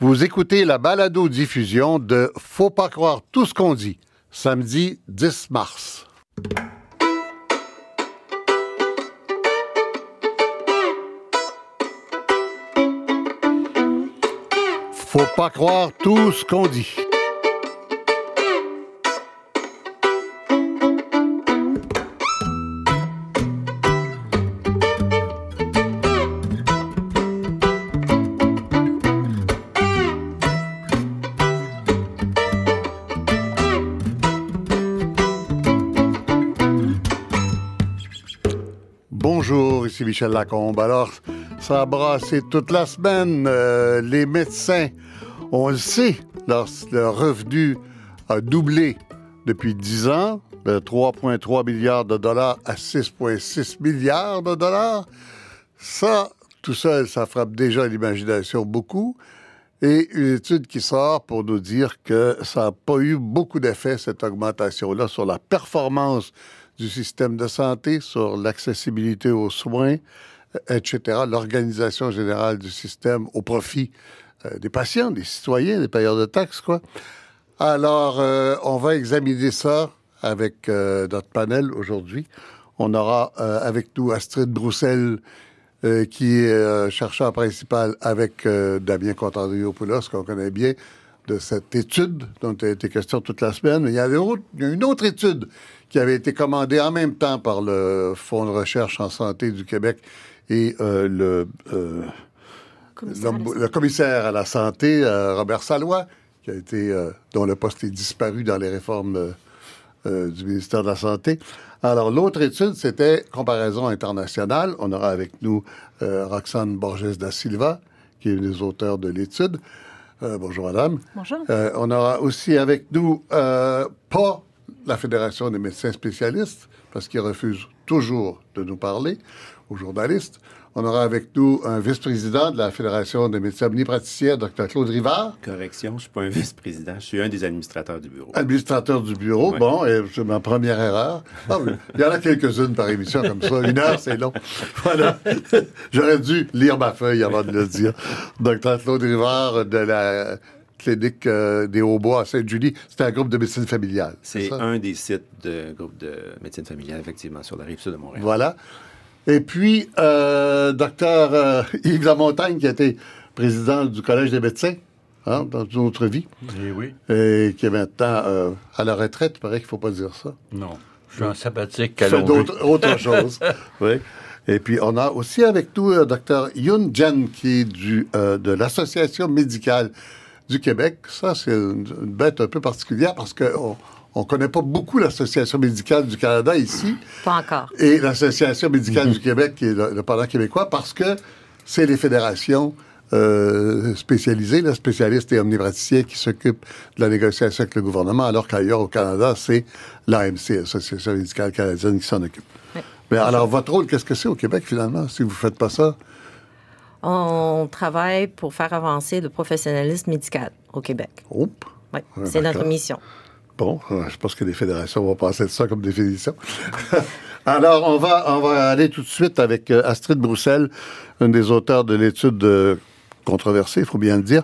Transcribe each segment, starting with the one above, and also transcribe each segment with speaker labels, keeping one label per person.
Speaker 1: Vous écoutez la balado-diffusion de Faut pas croire tout ce qu'on dit, samedi 10 mars. Faut pas croire tout ce qu'on dit. Michel Lacombe. Alors, ça a brassé toute la semaine. Euh, les médecins, on le sait, leur, leur revenu a doublé depuis 10 ans, de 3,3 milliards de dollars à 6,6 milliards de dollars. Ça, tout seul, ça frappe déjà l'imagination beaucoup. Et une étude qui sort pour nous dire que ça n'a pas eu beaucoup d'effet, cette augmentation-là, sur la performance du système de santé, sur l'accessibilité aux soins, etc., l'organisation générale du système au profit euh, des patients, des citoyens, des payeurs de taxes, quoi. Alors, euh, on va examiner ça avec euh, notre panel aujourd'hui. On aura euh, avec nous Astrid Broussel, euh, qui est euh, chercheur principal avec euh, Damien Contandriopoulos, qu'on connaît bien, de cette étude dont il a été question toute la semaine. Mais il y a, autre- il y a une autre étude qui avait été commandée en même temps par le Fonds de recherche en santé du Québec et euh, le, euh, le commissaire à la santé, euh, Robert Salois, qui a été, dont le poste est disparu dans les réformes du ministère de la Santé. Alors, l'autre étude, c'était comparaison internationale. On aura avec nous Roxane Borges da Silva, qui est une des auteurs de l'étude. Euh, bonjour, madame.
Speaker 2: Bonjour.
Speaker 1: Euh, on aura aussi avec nous, euh, pas la Fédération des médecins spécialistes, parce qu'ils refusent toujours de nous parler aux journalistes. On aura avec nous un vice-président de la Fédération des médecins omnipraticiens, Dr. Claude Rivard,
Speaker 3: Correction, je ne suis pas un vice-président, je suis un des administrateurs du bureau.
Speaker 1: administrateur du bureau.
Speaker 3: Ouais.
Speaker 1: Bon, et c'est ma première erreur. Ah oui, il y en a quelques-unes par émission comme ça. Une heure, c'est long. Voilà. J'aurais dû lire ma feuille avant de le dire. Dr. Claude Rivard de la clinique euh, des Hauts-Bois à Sainte-Julie. C'était un groupe de médecine familiale.
Speaker 3: C'est un des sites de groupe de médecine familiale, effectivement, sur la rive sud de Montréal.
Speaker 1: Voilà. Et puis, euh, docteur euh, Yves Lamontagne, qui a été président du Collège des médecins hein, dans une autre vie,
Speaker 4: Eh oui.
Speaker 1: et qui est maintenant euh, à la retraite. Il paraît qu'il ne faut pas dire ça.
Speaker 4: Non. Je suis en sabbatique à
Speaker 1: d'autres autre chose. oui. Et puis, on a aussi avec nous le docteur Yun Jen, qui est du, euh, de l'Association médicale du Québec. Ça, c'est une, une bête un peu particulière parce qu'on on connaît pas beaucoup l'Association médicale du Canada ici
Speaker 2: Pas encore.
Speaker 1: et l'Association médicale du Québec, qui est le, le pendant québécois, parce que c'est les fédérations euh, spécialisées, les spécialistes et omnipraticiens qui s'occupent de la négociation avec le gouvernement, alors qu'ailleurs au Canada, c'est l'AMC, l'Association médicale canadienne, qui s'en occupe.
Speaker 2: Oui.
Speaker 1: Mais alors, votre rôle, qu'est-ce que c'est au Québec, finalement, si vous ne faites pas ça?
Speaker 2: On travaille pour faire avancer le professionnalisme médical au Québec.
Speaker 1: Oups.
Speaker 2: Oui,
Speaker 1: Ouais,
Speaker 2: c'est notre mission.
Speaker 1: Bon, je pense que les fédérations vont passer de ça comme définition. Alors, on va, on va aller tout de suite avec euh, Astrid Broussel, une des auteurs de l'étude controversée, il faut bien le dire,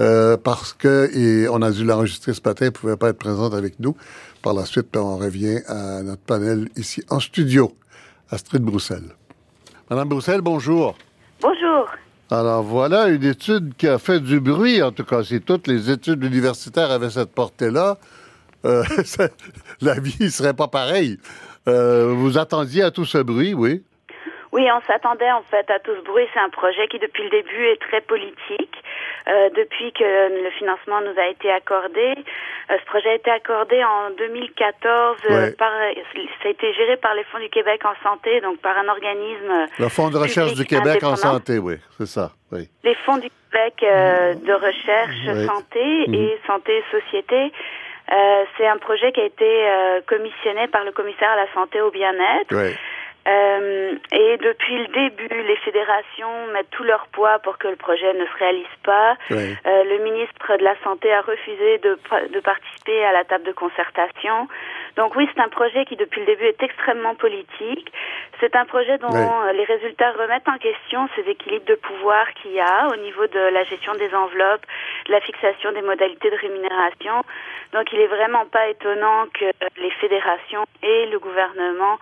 Speaker 1: euh, parce que et on a dû l'enregistrer ce matin, elle ne pouvait pas être présente avec nous. Par la suite, ben, on revient à notre panel ici en studio. Astrid Broussel. Madame Broussel, bonjour.
Speaker 5: Bonjour.
Speaker 1: Alors voilà une étude qui a fait du bruit, en tout cas, si toutes les études universitaires avaient cette portée-là, euh, la vie ne serait pas pareille. Euh, vous attendiez à tout ce bruit, oui?
Speaker 5: Oui, on s'attendait en fait à tout ce bruit. C'est un projet qui, depuis le début, est très politique. Euh, depuis que le financement nous a été accordé, ce projet a été accordé en 2014. euh,
Speaker 1: Ouais.
Speaker 5: par, ça a été géré par les Fonds du Québec en santé, donc par un organisme.
Speaker 1: Le Fonds de recherche du Québec en santé, oui, c'est ça, oui.
Speaker 5: Les fonds du Québec de recherche
Speaker 1: Oui.
Speaker 5: santé
Speaker 1: Mhm.
Speaker 5: et santé société. Euh, c'est un projet qui a été euh, commissionné par le commissaire à la santé au bien-être. Euh, et depuis le début, les fédérations mettent tout leur poids pour que le projet ne se réalise pas. le ministre de la Santé a refusé de, de participer à la table de concertation. Donc oui, c'est un projet qui depuis le début est extrêmement politique. C'est un projet dont
Speaker 1: Ouais.
Speaker 5: les résultats remettent en question ces équilibres de pouvoir qu'il y a au niveau de la gestion des enveloppes, de la fixation des modalités de rémunération. Donc il est vraiment pas étonnant que les fédérations et le gouvernement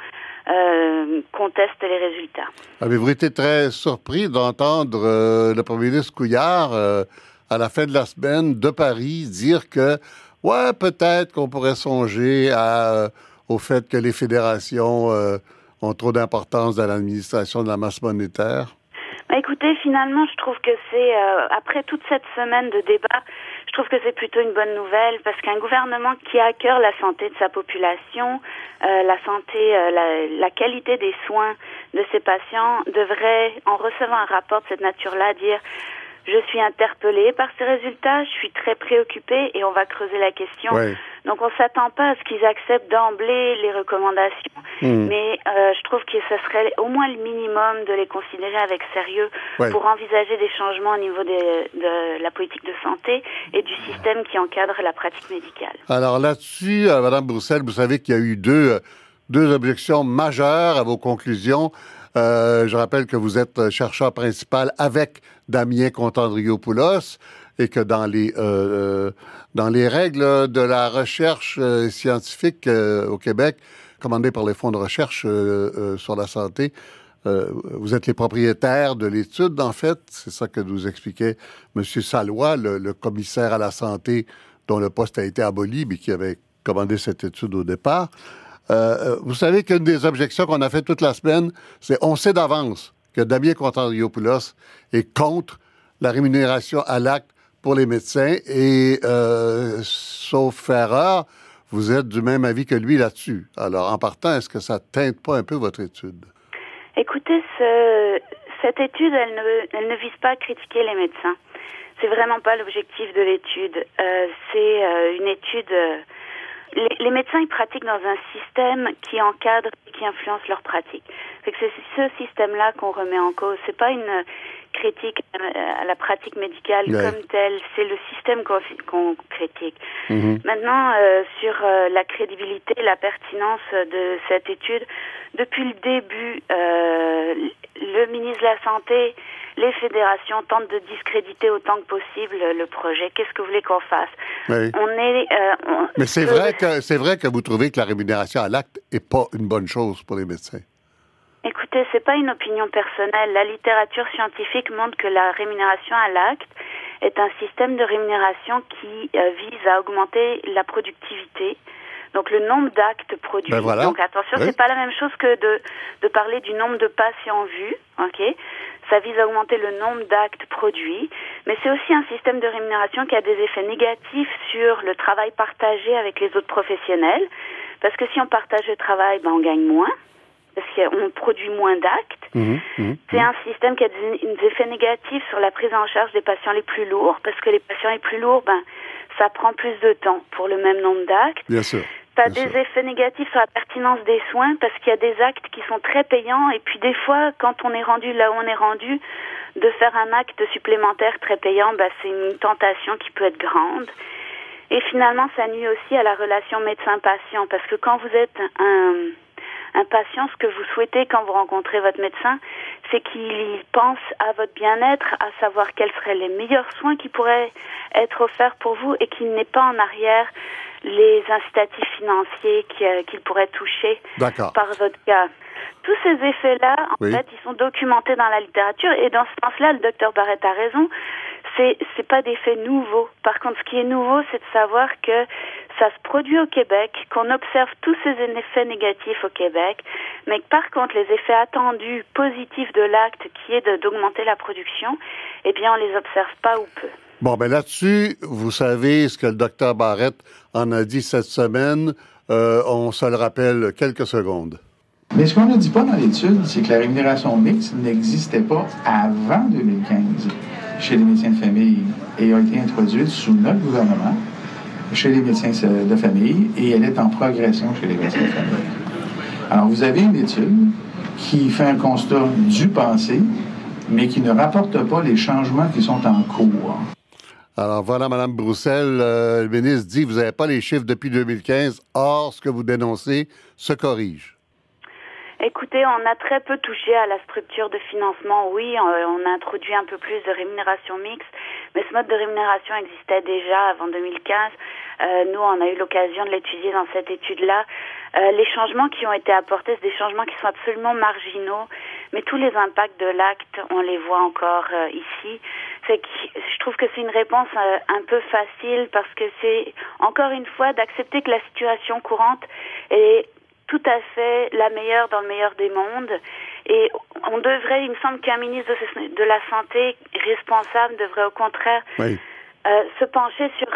Speaker 5: euh, contestent les résultats.
Speaker 1: Avez-vous été très surpris d'entendre euh, le premier ministre Couillard, euh, à la fin de la semaine, de Paris, dire que, ouais, peut-être qu'on pourrait songer euh, au fait que les fédérations euh, ont trop d'importance dans l'administration de la masse monétaire?
Speaker 5: Bah, écoutez, finalement, je trouve que c'est, euh, après toute cette semaine de débat, je trouve que c'est plutôt une bonne nouvelle parce qu'un gouvernement qui a à cœur la santé de sa population, la santé, la qualité des soins de ses patients devrait, en recevant un rapport de cette nature-là, dire je suis interpellé par ces résultats, je suis très préoccupé et on va creuser la question.
Speaker 1: Ouais.
Speaker 5: Donc on s'attend pas à ce qu'ils acceptent d'emblée les recommandations,
Speaker 1: Hmm.
Speaker 5: mais euh, je trouve que ce serait au moins le minimum de les considérer avec sérieux
Speaker 1: Ouais.
Speaker 5: pour envisager des changements au niveau des- de la politique de santé et du système qui encadre la pratique médicale.
Speaker 1: Alors là-dessus, euh, Madame Broussel, vous savez qu'il y a eu deux, euh, deux objections majeures à vos conclusions. Euh, je rappelle que vous êtes euh, chercheur principal avec Damien Contandriopoulos et que dans les, euh, dans les règles de la recherche scientifique au Québec, commandée par les fonds de recherche sur la santé, vous êtes les propriétaires de l'étude, en fait. C'est ça que nous expliquait M. Salois, le commissaire à la santé dont le poste a été aboli, mais qui avait commandé cette étude au départ. Euh, euh, vous savez qu'une des objections qu'on a fait toute la semaine, c'est on sait d'avance que Damien Contandriopoulos est contre la rémunération à l'acte pour les médecins et, euh, sauf erreur, vous êtes du même avis que lui là-dessus. Alors, en partant, est-ce que ça teinte pas un peu votre étude?
Speaker 5: Écoutez, ce- cette étude, elle ne, vise pas à critiquer les médecins. C'est vraiment pas l'objectif de l'étude. C'est une étude. Euh, les, les médecins ils pratiquent dans un système qui encadre et qui influence leur pratique. C'est ce système-là qu'on remet en cause. C'est pas une critique à, la pratique médicale
Speaker 1: Ouais.
Speaker 5: comme telle. C'est le système qu'on critique.
Speaker 1: Mhm.
Speaker 5: Maintenant, euh, sur euh, la crédibilité, la pertinence de cette étude, depuis le début, euh, le ministre de la Santé, les fédérations tentent de discréditer autant que possible le projet. Qu'est-ce que vous voulez qu'on fasse
Speaker 1: Oui.
Speaker 5: On est. euh, on-
Speaker 1: Mais c'est
Speaker 5: le-
Speaker 1: vrai que c'est vrai que vous trouvez que la rémunération à l'acte est pas une bonne chose pour les médecins.
Speaker 5: Écoutez, c'est pas une opinion personnelle. La littérature scientifique montre que la rémunération à l'acte est un système de rémunération qui euh, vise à augmenter la productivité. Donc le nombre d'actes produits.
Speaker 1: Ben voilà.
Speaker 5: Donc attention,
Speaker 1: Oui.
Speaker 5: c'est pas la même chose que de, de parler du nombre de patients vus. Ok, ça vise à augmenter le nombre d'actes produits, mais c'est aussi un système de rémunération qui a des effets négatifs sur le travail partagé avec les autres professionnels. Parce que si on partage le travail, ben on gagne moins parce qu'on produit moins d'actes.
Speaker 1: Mhm, mhm.
Speaker 5: C'est un système qui a des, des effets négatifs sur la prise en charge des patients les plus lourds, parce que les patients les plus lourds, ben, ça prend plus de temps pour le même nombre d'actes.
Speaker 1: Bien sûr.
Speaker 5: Ça a
Speaker 1: Bien
Speaker 5: des
Speaker 1: sûr.
Speaker 5: effets négatifs sur la pertinence des soins, parce qu'il y a des actes qui sont très payants, et puis des fois, quand on est rendu là où on est rendu, de faire un acte supplémentaire très payant, ben, c'est une tentation qui peut être grande. Et finalement, ça nuit aussi à la relation médecin-patient, parce que quand vous êtes un, un patient, ce que vous souhaitez quand vous rencontrez votre médecin, c'est qu'il pense à votre bien-être, à savoir quels seraient les meilleurs soins qui pourraient être offerts pour vous et qu'il n'ait pas en arrière les incitatifs financiers euh, qu'il pourrait toucher par votre cas. Tous ces effets-là, en
Speaker 1: Oui.
Speaker 5: fait, ils sont documentés dans la littérature et dans ce sens-là, le docteur Barrett a raison. C'est c'est pas des faits nouveaux. Par contre, ce qui est nouveau, c'est de savoir que ça se produit au Québec, qu'on observe tous ces effets négatifs au Québec, mais que par contre, les effets attendus positifs de l'acte, qui est d'augmenter la production, eh bien, on les observe pas ou peu.
Speaker 1: Bon, ben là-dessus, vous savez ce que le docteur Barrett en a dit cette semaine. Euh, on se le rappelle quelques secondes.
Speaker 6: Mais ce qu'on ne dit pas dans l'étude, c'est que la rémunération mixte n'existait pas avant 2015 chez les médecins de famille et a été introduite sous notre gouvernement chez les médecins de famille et elle est en progression chez les médecins de famille. Alors, vous avez une étude qui fait un constat du passé, mais qui ne rapporte pas les changements qui sont en cours.
Speaker 1: Alors voilà, Mme Broussel, euh, le ministre dit vous n'avez pas les chiffres depuis 2015. Or, ce que vous dénoncez se corrige.
Speaker 5: Écoutez, on a très peu touché à la structure de financement. Oui, euh, on a introduit un peu plus de rémunération mixte, mais ce mode de rémunération existait déjà avant 2015. Euh, nous, on a eu l'occasion de l'étudier dans cette étude-là. Les changements qui ont été apportés, c'est des changements qui sont absolument marginaux, mais tous les impacts de l'acte, on les voit encore ici. C'est que je trouve que c'est une réponse un peu facile parce que c'est encore une fois d'accepter que la situation courante est tout à fait la meilleure dans le meilleur des mondes. Et on devrait, il me semble qu'un ministre de, la Santé responsable devrait au contraire euh, se pencher sur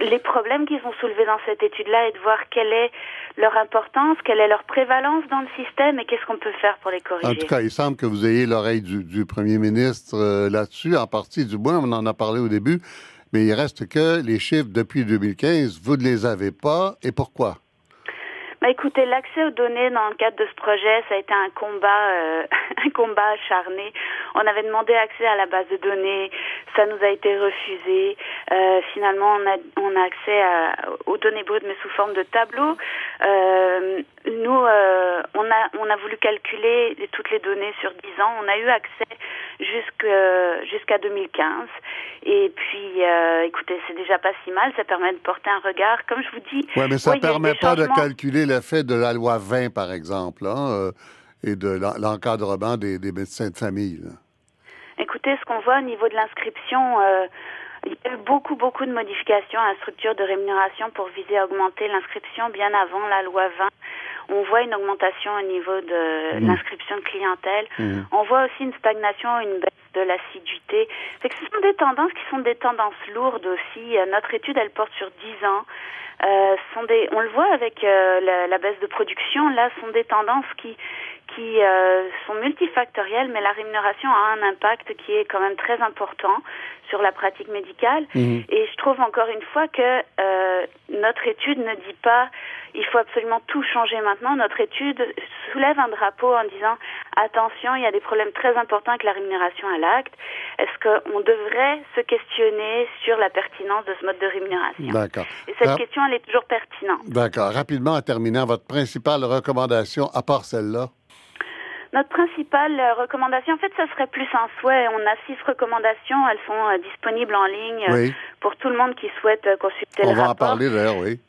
Speaker 5: les problèmes qu'ils ont soulevés dans cette étude-là et de voir quelle est leur importance, quelle est leur prévalence dans le système et qu'est-ce qu'on peut faire pour les corriger.
Speaker 1: En tout cas, il semble que vous ayez l'oreille du, Premier ministre euh, là-dessus, en partie du moins, on en a parlé au début, mais il reste que les chiffres depuis 2015, vous ne les avez pas, et pourquoi?
Speaker 5: Bah, écoutez, l'accès aux données dans le cadre de ce projet, ça a été un combat, euh, un combat acharné. On avait demandé accès à la base de données, ça nous a été refusé. Euh, finalement, on a, on a accès à, aux données brutes, mais sous forme de tableau. Euh, nous, euh, on a, on a voulu calculer toutes les données sur 10 ans. On a eu accès jusqu'à 2015. Et puis, euh, écoutez, c'est déjà pas si mal. Ça permet de porter un regard. Comme je vous dis.
Speaker 1: Oui, mais ça ne permet pas de calculer l'effet de la loi 20, par exemple, hein, euh, et de l'encadrement des, médecins de famille.
Speaker 5: Écoutez, ce qu'on voit au niveau de l'inscription, euh, il y a eu beaucoup, beaucoup de modifications à la structure de rémunération pour viser à augmenter l'inscription bien avant la loi 20 on voit une augmentation au niveau de mmh. l'inscription de clientèle. Mmh. On voit aussi une stagnation, une baisse de l'assiduité. ce sont des tendances qui sont des tendances lourdes aussi. Euh, notre étude, elle porte sur 10 ans. Euh, sont des, on le voit avec euh, la, la, baisse de production. Là, sont des tendances qui qui euh, sont multifactorielles, mais la rémunération a un impact qui est quand même très important sur la pratique médicale. Mhm. Et je trouve encore une fois que notre étude ne dit pas il faut absolument tout changer maintenant. Notre étude soulève un drapeau en disant attention, il y a des problèmes très importants avec la rémunération à l'acte. Est-ce qu'on devrait se questionner sur la pertinence de ce mode de rémunération?
Speaker 1: D'accord.
Speaker 5: Et cette question, elle est toujours pertinente.
Speaker 1: D'accord. Rapidement, en terminant, votre principale recommandation, à part celle-là?
Speaker 5: Notre principale euh, recommandation, en fait, ce serait plus un souhait. On a six recommandations. Elles sont euh, disponibles en ligne euh, pour tout le monde qui souhaite consulter
Speaker 1: On
Speaker 5: le rapport.
Speaker 1: On va en parler d'ailleurs, oui.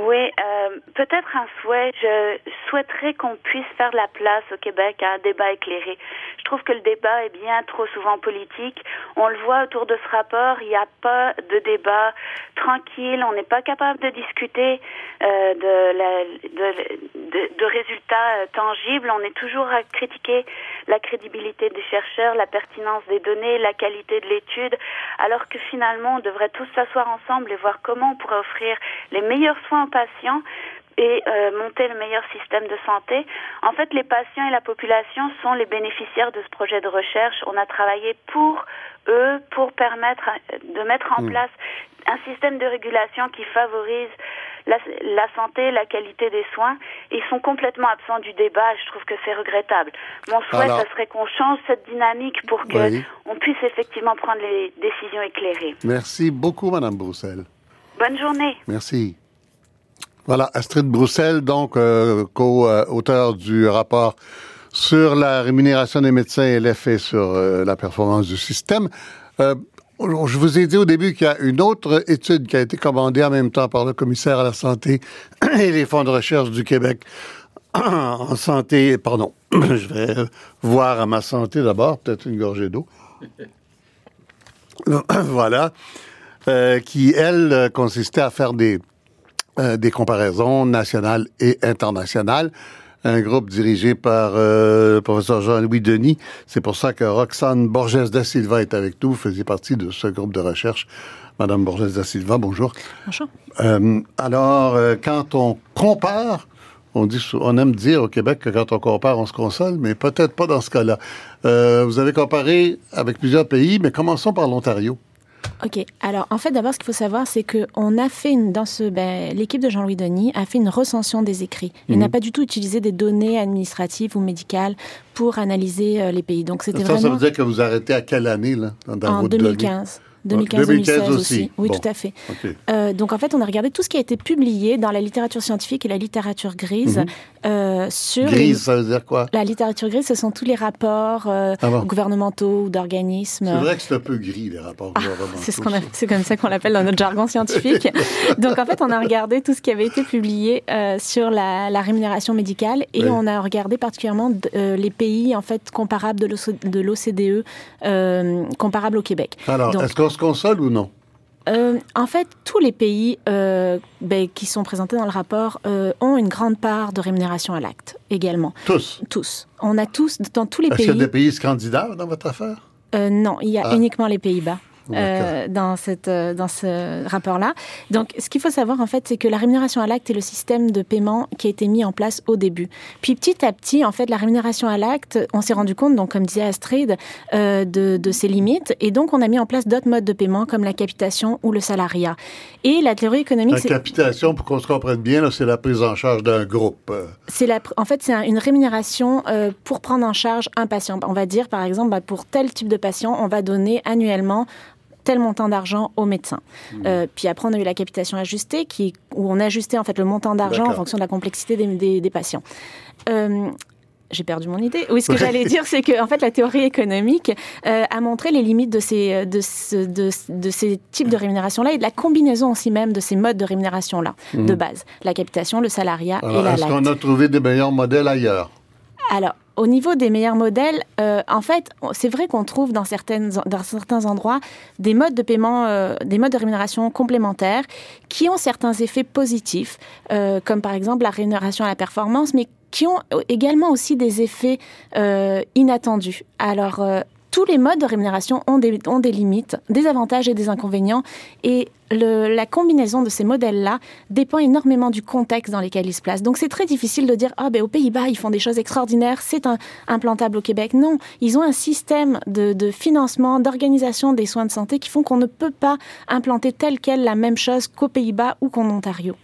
Speaker 5: Oui, euh, peut-être un souhait. Je souhaiterais qu'on puisse faire la place au Québec à un débat éclairé. Je trouve que le débat est bien trop souvent politique. On le voit autour de ce rapport, il n'y a pas de débat tranquille. On n'est pas capable de discuter euh, de, résultats euh, tangibles. On est toujours à critiquer la crédibilité des chercheurs, la pertinence des données, la qualité de l'étude, alors que finalement, on devrait tous s'asseoir ensemble et voir comment on pourrait offrir les meilleurs soins patients et euh, monter le meilleur système de santé. En fait, les patients et la population sont les bénéficiaires de ce projet de recherche. On a travaillé pour eux, pour permettre de mettre en hmm. place un système de régulation qui favorise la, santé, la qualité des soins. Ils sont complètement absents du débat. Je trouve que c'est regrettable. Mon souhait, ce serait qu'on change cette dynamique pour que on puisse effectivement prendre les décisions éclairées.
Speaker 1: Merci beaucoup, Madame Broussel.
Speaker 5: Bonne journée.
Speaker 1: Merci. Voilà, Astrid Broussel, donc euh, co-auteur du rapport sur la rémunération des médecins et l'effet sur euh, la performance du système. Euh, je vous ai dit au début qu'il y a une autre étude qui a été commandée en même temps par le commissaire à la santé et les fonds de recherche du Québec en santé. Pardon, je vais voir à ma santé d'abord, peut-être une gorgée d'eau. voilà, qui elle consistait à faire des euh, des comparaisons nationales et internationales. Un groupe dirigé par euh, le professeur Jean-Louis Denis. C'est pour ça que Roxane Borges da Silva est avec nous, faisait partie de ce groupe de recherche. Madame Borges da Silva, bonjour.
Speaker 7: Bonjour.
Speaker 1: Euh, alors, quand on compare, on, dit, on aime dire au Québec que quand on compare, on se console, mais peut-être pas dans ce cas-là. vous avez comparé avec plusieurs pays, mais commençons par l'Ontario.
Speaker 7: Ok, alors en fait d'abord ce qu'il faut savoir c'est qu'on a fait une, dans ce ben, l'équipe de Jean-Louis Denis a fait une recension des écrits. Il mhm. n'a pas du tout utilisé des données administratives ou médicales pour analyser euh, les pays. Donc c'était
Speaker 1: ça, ça veut dire que vous arrêtez à quelle année là
Speaker 7: En 2015. 2015,
Speaker 1: 2015
Speaker 7: 2016
Speaker 1: aussi.
Speaker 7: aussi. Oui,
Speaker 1: Bon.
Speaker 7: tout à fait. Euh, donc en fait, on a regardé tout ce qui a été publié dans la littérature scientifique et la littérature grise euh, sur les-
Speaker 1: Mhm. Grise, ça veut dire quoi?
Speaker 7: la littérature grise. Ce sont tous les rapports euh,
Speaker 1: Ah bon.
Speaker 7: gouvernementaux ou d'organismes.
Speaker 1: C'est vrai que c'est un peu gris, les rapports gouvernementaux.
Speaker 7: Ah, C'est ce qu'on a- c'est comme ça qu'on l'appelle dans notre jargon scientifique. Donc en fait, on a regardé tout ce qui avait été publié sur la, la rémunération médicale et
Speaker 1: Oui.
Speaker 7: on a regardé particulièrement les pays en fait comparables de l'OCDE, de l'OCDE, euh, comparables au Québec.
Speaker 1: Alors, est-ce qu'on se console ou non?
Speaker 7: Euh, en fait, tous les pays euh, ben, qui sont présentés dans le rapport euh, ont une grande part de rémunération à l'acte également.
Speaker 1: Tous.
Speaker 7: Tous. On a tous, dans tous les
Speaker 1: Est-ce qu'il y a
Speaker 7: pays.
Speaker 1: des pays scandinaves dans votre affaire?
Speaker 7: Non, il y a
Speaker 1: Ah.
Speaker 7: uniquement les Pays-Bas. Euh, dans, cette, euh, dans ce rapport-là. Donc, ce qu'il faut savoir, en fait, c'est que la rémunération à l'acte est le système de paiement qui a été mis en place au début. Puis, petit à petit, en fait, la rémunération à l'acte, on s'est rendu compte, donc, comme disait Astrid, euh, de, de ses limites. Et donc, on a mis en place d'autres modes de paiement, comme la capitation ou le salariat. Et la théorie économique,
Speaker 1: La capitation, pour qu'on se comprenne bien, c'est la prise en charge d'un groupe.
Speaker 7: C'est la, en fait, c'est un- une rémunération euh, pour prendre en charge un patient. On va dire, par exemple, bah, pour tel type de patient, on va donner annuellement tel montant d'argent au médecin. Euh, puis après, on a eu la capitation ajustée, qui, où on ajustait en fait le montant d'argent en fonction de la complexité des, des- des patients. Euh, j'ai perdu mon idée. Oui, ce que j'allais dire, c'est que en fait, la théorie économique euh, a montré les limites de ces, de, ce- de, de ces types de rémunération-là et de la combinaison aussi même de ces modes de rémunération-là, de base. La capitation, le salariat et
Speaker 1: Alors,
Speaker 7: la
Speaker 1: est-ce qu'on a trouvé des meilleurs modèles ailleurs?
Speaker 7: Alors, au niveau des meilleurs modèles, euh, en fait, c'est vrai qu'on trouve dans, certaines, certains endroits des modes de paiement, euh, des modes de rémunération complémentaires qui ont certains effets positifs, euh, comme par exemple la rémunération à la performance, mais qui ont également aussi des effets euh, inattendus. Alors, tous les modes de rémunération ont des, limites, des avantages et des inconvénients, et la combinaison de ces modèles-là dépend énormément du contexte dans lequel ils se placent. Donc c'est très difficile de dire ah ben aux Pays-Bas ils font des choses extraordinaires, c'est implantable au Québec. Non, ils ont un système de, de financement, d'organisation des soins de santé qui font qu'on ne peut pas implanter telle quelle la même chose qu'aux Pays-Bas ou qu'en Ontario.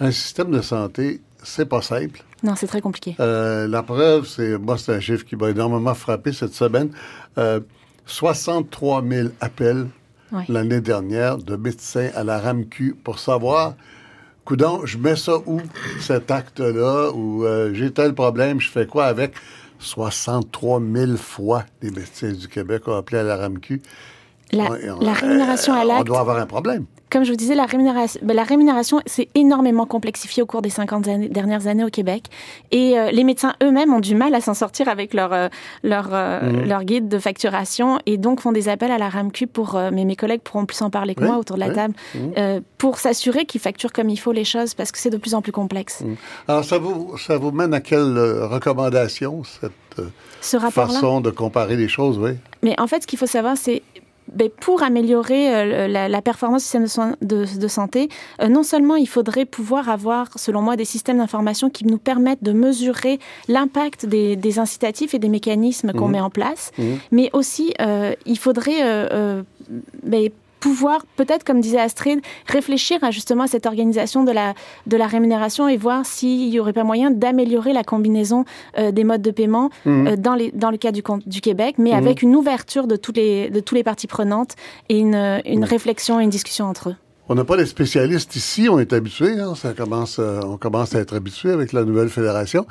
Speaker 1: Un système de santé, c'est pas simple.
Speaker 7: Non, c'est très compliqué.
Speaker 1: Euh, la preuve, c'est, moi, c'est un chiffre qui m'a énormément frappé cette semaine. Euh, 63 000 appels
Speaker 7: Ouais.
Speaker 1: l'année dernière de médecins à la RAMQ pour savoir, coudon, je mets ça où, cet acte-là, ou euh, j'ai tel problème, je fais quoi avec? 63 000 fois les médecins du Québec ont appelé à la RAMQ.
Speaker 7: La,
Speaker 1: on-
Speaker 7: rémunération à
Speaker 1: euh, On
Speaker 7: l'acte,
Speaker 1: doit avoir un problème.
Speaker 7: comme je vous disais, la rémunération, ben, la rémunération s'est énormément complexifiée au cours des 50 années- dernières années au Québec. Et euh, les médecins eux-mêmes ont du mal à s'en sortir avec leur, euh, leur, euh,
Speaker 1: Mhm.
Speaker 7: leur guide de facturation et donc font des appels à la RAMQ pour, mais mes collègues pourront plus en parler que
Speaker 1: Oui,
Speaker 7: moi autour de la
Speaker 1: oui.
Speaker 7: table,
Speaker 1: Mhm.
Speaker 7: pour s'assurer qu'ils facturent comme il faut les choses parce que c'est de plus en plus complexe.
Speaker 1: Mhm. Alors, ça vous, ça vous mène à quelle recommandation, cette
Speaker 7: Ce
Speaker 1: façon de comparer les choses, oui?
Speaker 7: Mais en fait, ce qu'il faut savoir, c'est pour améliorer euh, la, la performance du système de, soins de, de santé, euh, non seulement il faudrait pouvoir avoir, selon moi, des systèmes d'information qui nous permettent de mesurer l'impact des, des incitatifs et des mécanismes qu'on
Speaker 1: Mhm.
Speaker 7: met en place,
Speaker 1: Mhm.
Speaker 7: mais aussi euh, il faudrait ben, pouvoir, peut-être comme disait Astrid, réfléchir à justement à cette organisation de la, de la rémunération et voir s'il n'y aurait pas moyen d'améliorer la combinaison euh, des modes de paiement
Speaker 1: Mhm.
Speaker 7: euh, dans, les, dans le cas du, Québec, mais
Speaker 1: Mhm.
Speaker 7: avec une ouverture de, tous les, de tous les parties prenantes et une, une
Speaker 1: Mhm.
Speaker 7: réflexion et une discussion entre eux.
Speaker 1: On n'a pas les spécialistes ici, on est habitués, hein, ça commence, euh, on commence à être habitués avec la nouvelle fédération.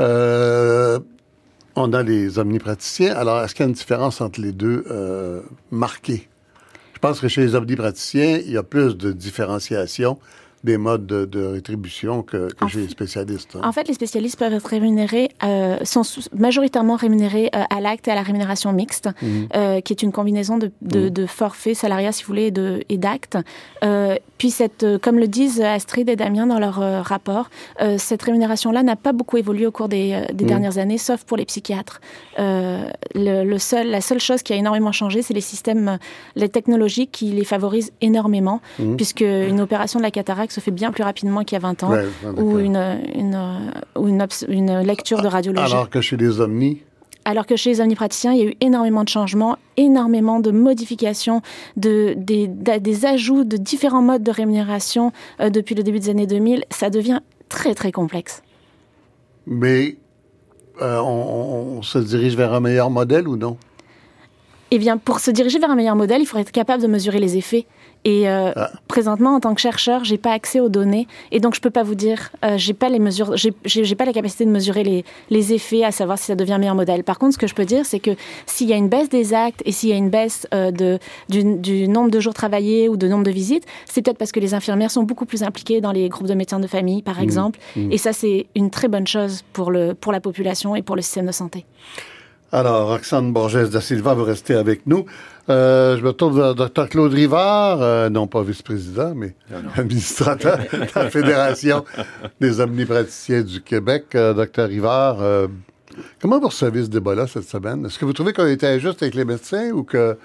Speaker 1: Euh, on a les omnipraticiens. Alors, est-ce qu'il y a une différence entre les deux euh, marquée? Je pense que chez les omnipraticiens, il y a plus de différenciation des modes de, de rétribution que, que chez les spécialistes. hein.
Speaker 7: En fait, les spécialistes peuvent être rémunérés, euh, sont majoritairement rémunérés euh, à l'acte et à la rémunération mixte,
Speaker 1: Mhm.
Speaker 7: euh, qui est une combinaison de, de, de forfait, salariat, si vous voulez, et de- et. Euh, puis, cette, comme le disent Astrid et Damien dans leur rapport, cette rémunération-là n'a pas beaucoup évolué au cours des, des
Speaker 1: Mhm.
Speaker 7: dernières années, sauf pour les psychiatres. Le, le seul, la seule chose qui a énormément changé, c'est les systèmes, les technologies qui les favorisent énormément,
Speaker 1: Mhm.
Speaker 7: puisque une opération de la cataracte se fait bien plus rapidement qu'il y a 20 ans
Speaker 1: Ouais, ouais, d'accord.
Speaker 7: ou une, une, euh, ou une, une lecture de radiologie.
Speaker 1: Alors que chez les omnis,
Speaker 7: Alors que chez les omnipraticiens, il y a eu énormément de changements, énormément de modifications, de, des, des ajouts de différents modes de rémunération euh, depuis le début des années 2000. Ça devient très, très complexe.
Speaker 1: mais euh, on, on- on se dirige vers un meilleur modèle ou non?
Speaker 7: Eh bien, pour se diriger vers un meilleur modèle, il faudrait être capable de mesurer les effets. Et euh,
Speaker 1: Ah.
Speaker 7: présentement, en tant que chercheur, j'ai pas accès aux données, et donc je peux pas vous dire, euh, j'ai pas les mesures, j'ai- pas la capacité de mesurer les, les effets, à savoir si ça devient meilleur modèle. Par contre, ce que je peux dire, c'est que s'il y a une baisse des actes et s'il y a une baisse euh, de, du, du nombre de jours travaillés ou de nombre de visites, c'est peut-être parce que les infirmières sont beaucoup plus impliquées dans les groupes de médecins de famille, par exemple, et ça c'est une très bonne chose pour le pour la population et pour le système de santé.
Speaker 1: Alors, Roxane Borges da Silva, vous restez avec nous. Euh, je me tourne vers Dr. Claude Rivard, euh, non pas vice-président, mais administrateur de la Fédération des omnipraticiens du Québec. Euh, Dr. Rivard, comment vous recevez ce débat-là cette semaine? Est-ce que vous trouvez qu'on était injuste avec les médecins ou que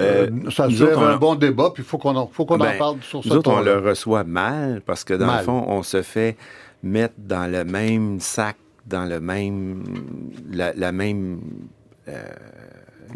Speaker 1: euh, ça
Speaker 3: on
Speaker 1: un bon débat, puis il faut qu'on en, faut qu'on en
Speaker 3: Ben,
Speaker 1: parle sur ce
Speaker 3: Nous autres, on le reçoit mal parce que dans
Speaker 1: Mal.
Speaker 3: le fond, on se fait mettre dans le même sac, dans le même. la, la même. euh,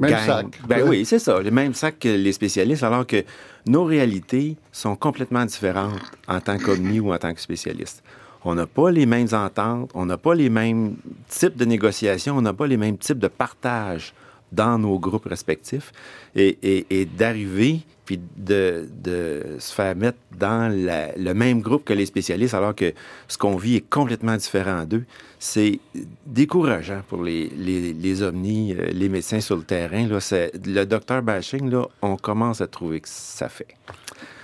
Speaker 1: Même
Speaker 3: gang.
Speaker 1: sac.
Speaker 3: Ben oui, c'est ça, le même sac que les spécialistes, alors que nos réalités sont complètement différentes en tant qu'omni ou en tant que spécialiste. On n'a pas les mêmes ententes, on n'a pas les mêmes types de négociations, on n'a pas les mêmes types de partage dans nos groupes respectifs et, et- et d'arriver puis de, de se faire mettre dans la- le même groupe que les spécialistes alors que ce qu'on vit est complètement différent d'eux, c'est décourageant pour les, les, les omnis, euh, les médecins sur le terrain. Là, le docteur bashing, là, on commence à trouver que ça fait.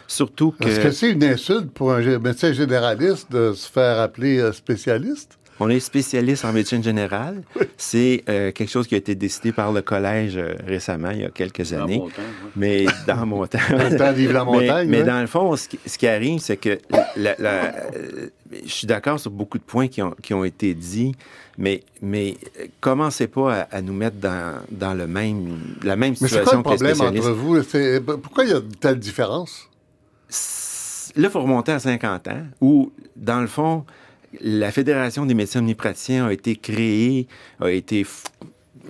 Speaker 3: Surtout que...
Speaker 1: Est-ce que c'est une insulte pour un médecin généraliste de se faire appeler euh, spécialiste?
Speaker 3: On est spécialiste en médecine générale. C'est euh, quelque chose qui a été décidé par le collège euh, récemment, il y a quelques
Speaker 4: Dans
Speaker 3: années.
Speaker 4: mon temps, ouais.
Speaker 3: Mais dans mon temps.
Speaker 1: Dans le temps Lamontagne,
Speaker 3: mais, dans le fond, ce qui, ce qui arrive, c'est que la- la- euh, je suis d'accord sur beaucoup de points qui ont, qui ont été dits, mais, mais commencez pas à, à nous mettre dans, dans le même, la même
Speaker 1: Mais c'est quoi
Speaker 3: situation
Speaker 1: le
Speaker 3: que les
Speaker 1: problème entre vous? C'est- Pourquoi il y a une telle différence?
Speaker 3: Là, il faut remonter à 50 ans, où, dans le fond, la Fédération des médecins omnipraticiens a été créée, a été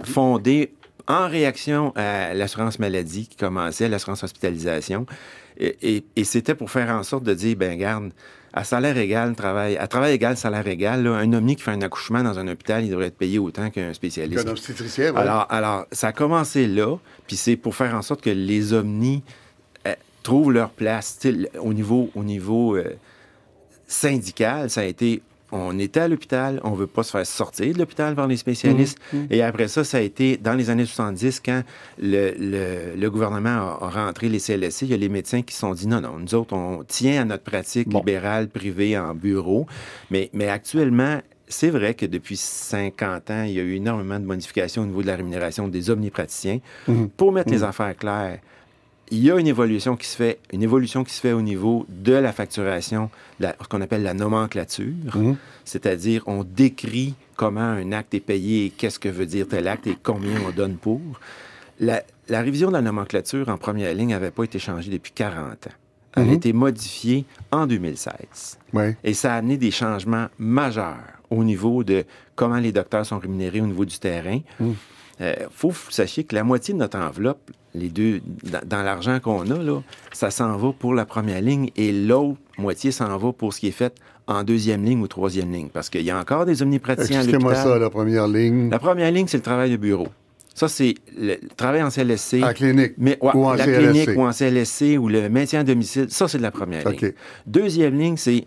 Speaker 3: fondée en réaction à l'assurance maladie qui commençait, l'assurance hospitalisation. Et, et- et c'était pour faire en sorte de dire, ben garde, à salaire égal, travail, à travail égal, salaire égal, là, un omni qui fait un accouchement dans un hôpital, il devrait être payé autant qu'un spécialiste.
Speaker 1: Qu'un obstétricien, ouais.
Speaker 3: Alors, alors, ça a commencé là, puis c'est pour faire en sorte que les omnis euh, trouvent leur place. Niveau, au niveau euh, syndical, ça a été on était à l'hôpital, on veut pas se faire sortir de l'hôpital par les spécialistes. Et après ça, ça a été dans les années 70, quand le, le- le gouvernement a, a rentré les CLSC, il y a les médecins qui se sont dit non, non, nous autres, on tient à notre pratique
Speaker 1: Bon.
Speaker 3: libérale privée en bureau. Mais, mais actuellement, c'est vrai que depuis 50 ans, il y a eu énormément de modifications au niveau de la rémunération des omnipraticiens. Pour mettre les affaires claires, il y a une évolution qui se fait, une évolution qui se fait au niveau de la facturation, la- ce qu'on appelle la nomenclature, c'est-à-dire on décrit comment un acte est payé, qu'est-ce que veut dire tel acte et combien on donne pour. La, la révision de la nomenclature en première ligne n'avait pas été changée depuis 40 ans. Elle a été modifiée en 2016.
Speaker 1: Ouais.
Speaker 3: Et ça a amené des changements majeurs au niveau de comment les docteurs sont rémunérés au niveau du terrain. Il faut que vous sachiez que la moitié de notre enveloppe, les deux, dans, dans l'argent qu'on a, là, ça s'en va pour la première ligne et l'autre moitié s'en va pour ce qui est fait en deuxième ligne ou troisième ligne. Parce qu'il y a encore des omnipraticiens à
Speaker 1: Expliquez-moi ça, la première ligne.
Speaker 3: La première ligne, c'est le travail de bureau. Ça, c'est le, travail en CLSC.
Speaker 1: En clinique
Speaker 3: Mais, ouais,
Speaker 1: ou en
Speaker 3: la
Speaker 1: CLSC.
Speaker 3: clinique ou en CLSC ou le maintien à domicile, ça, c'est de la première ligne. Deuxième ligne, c'est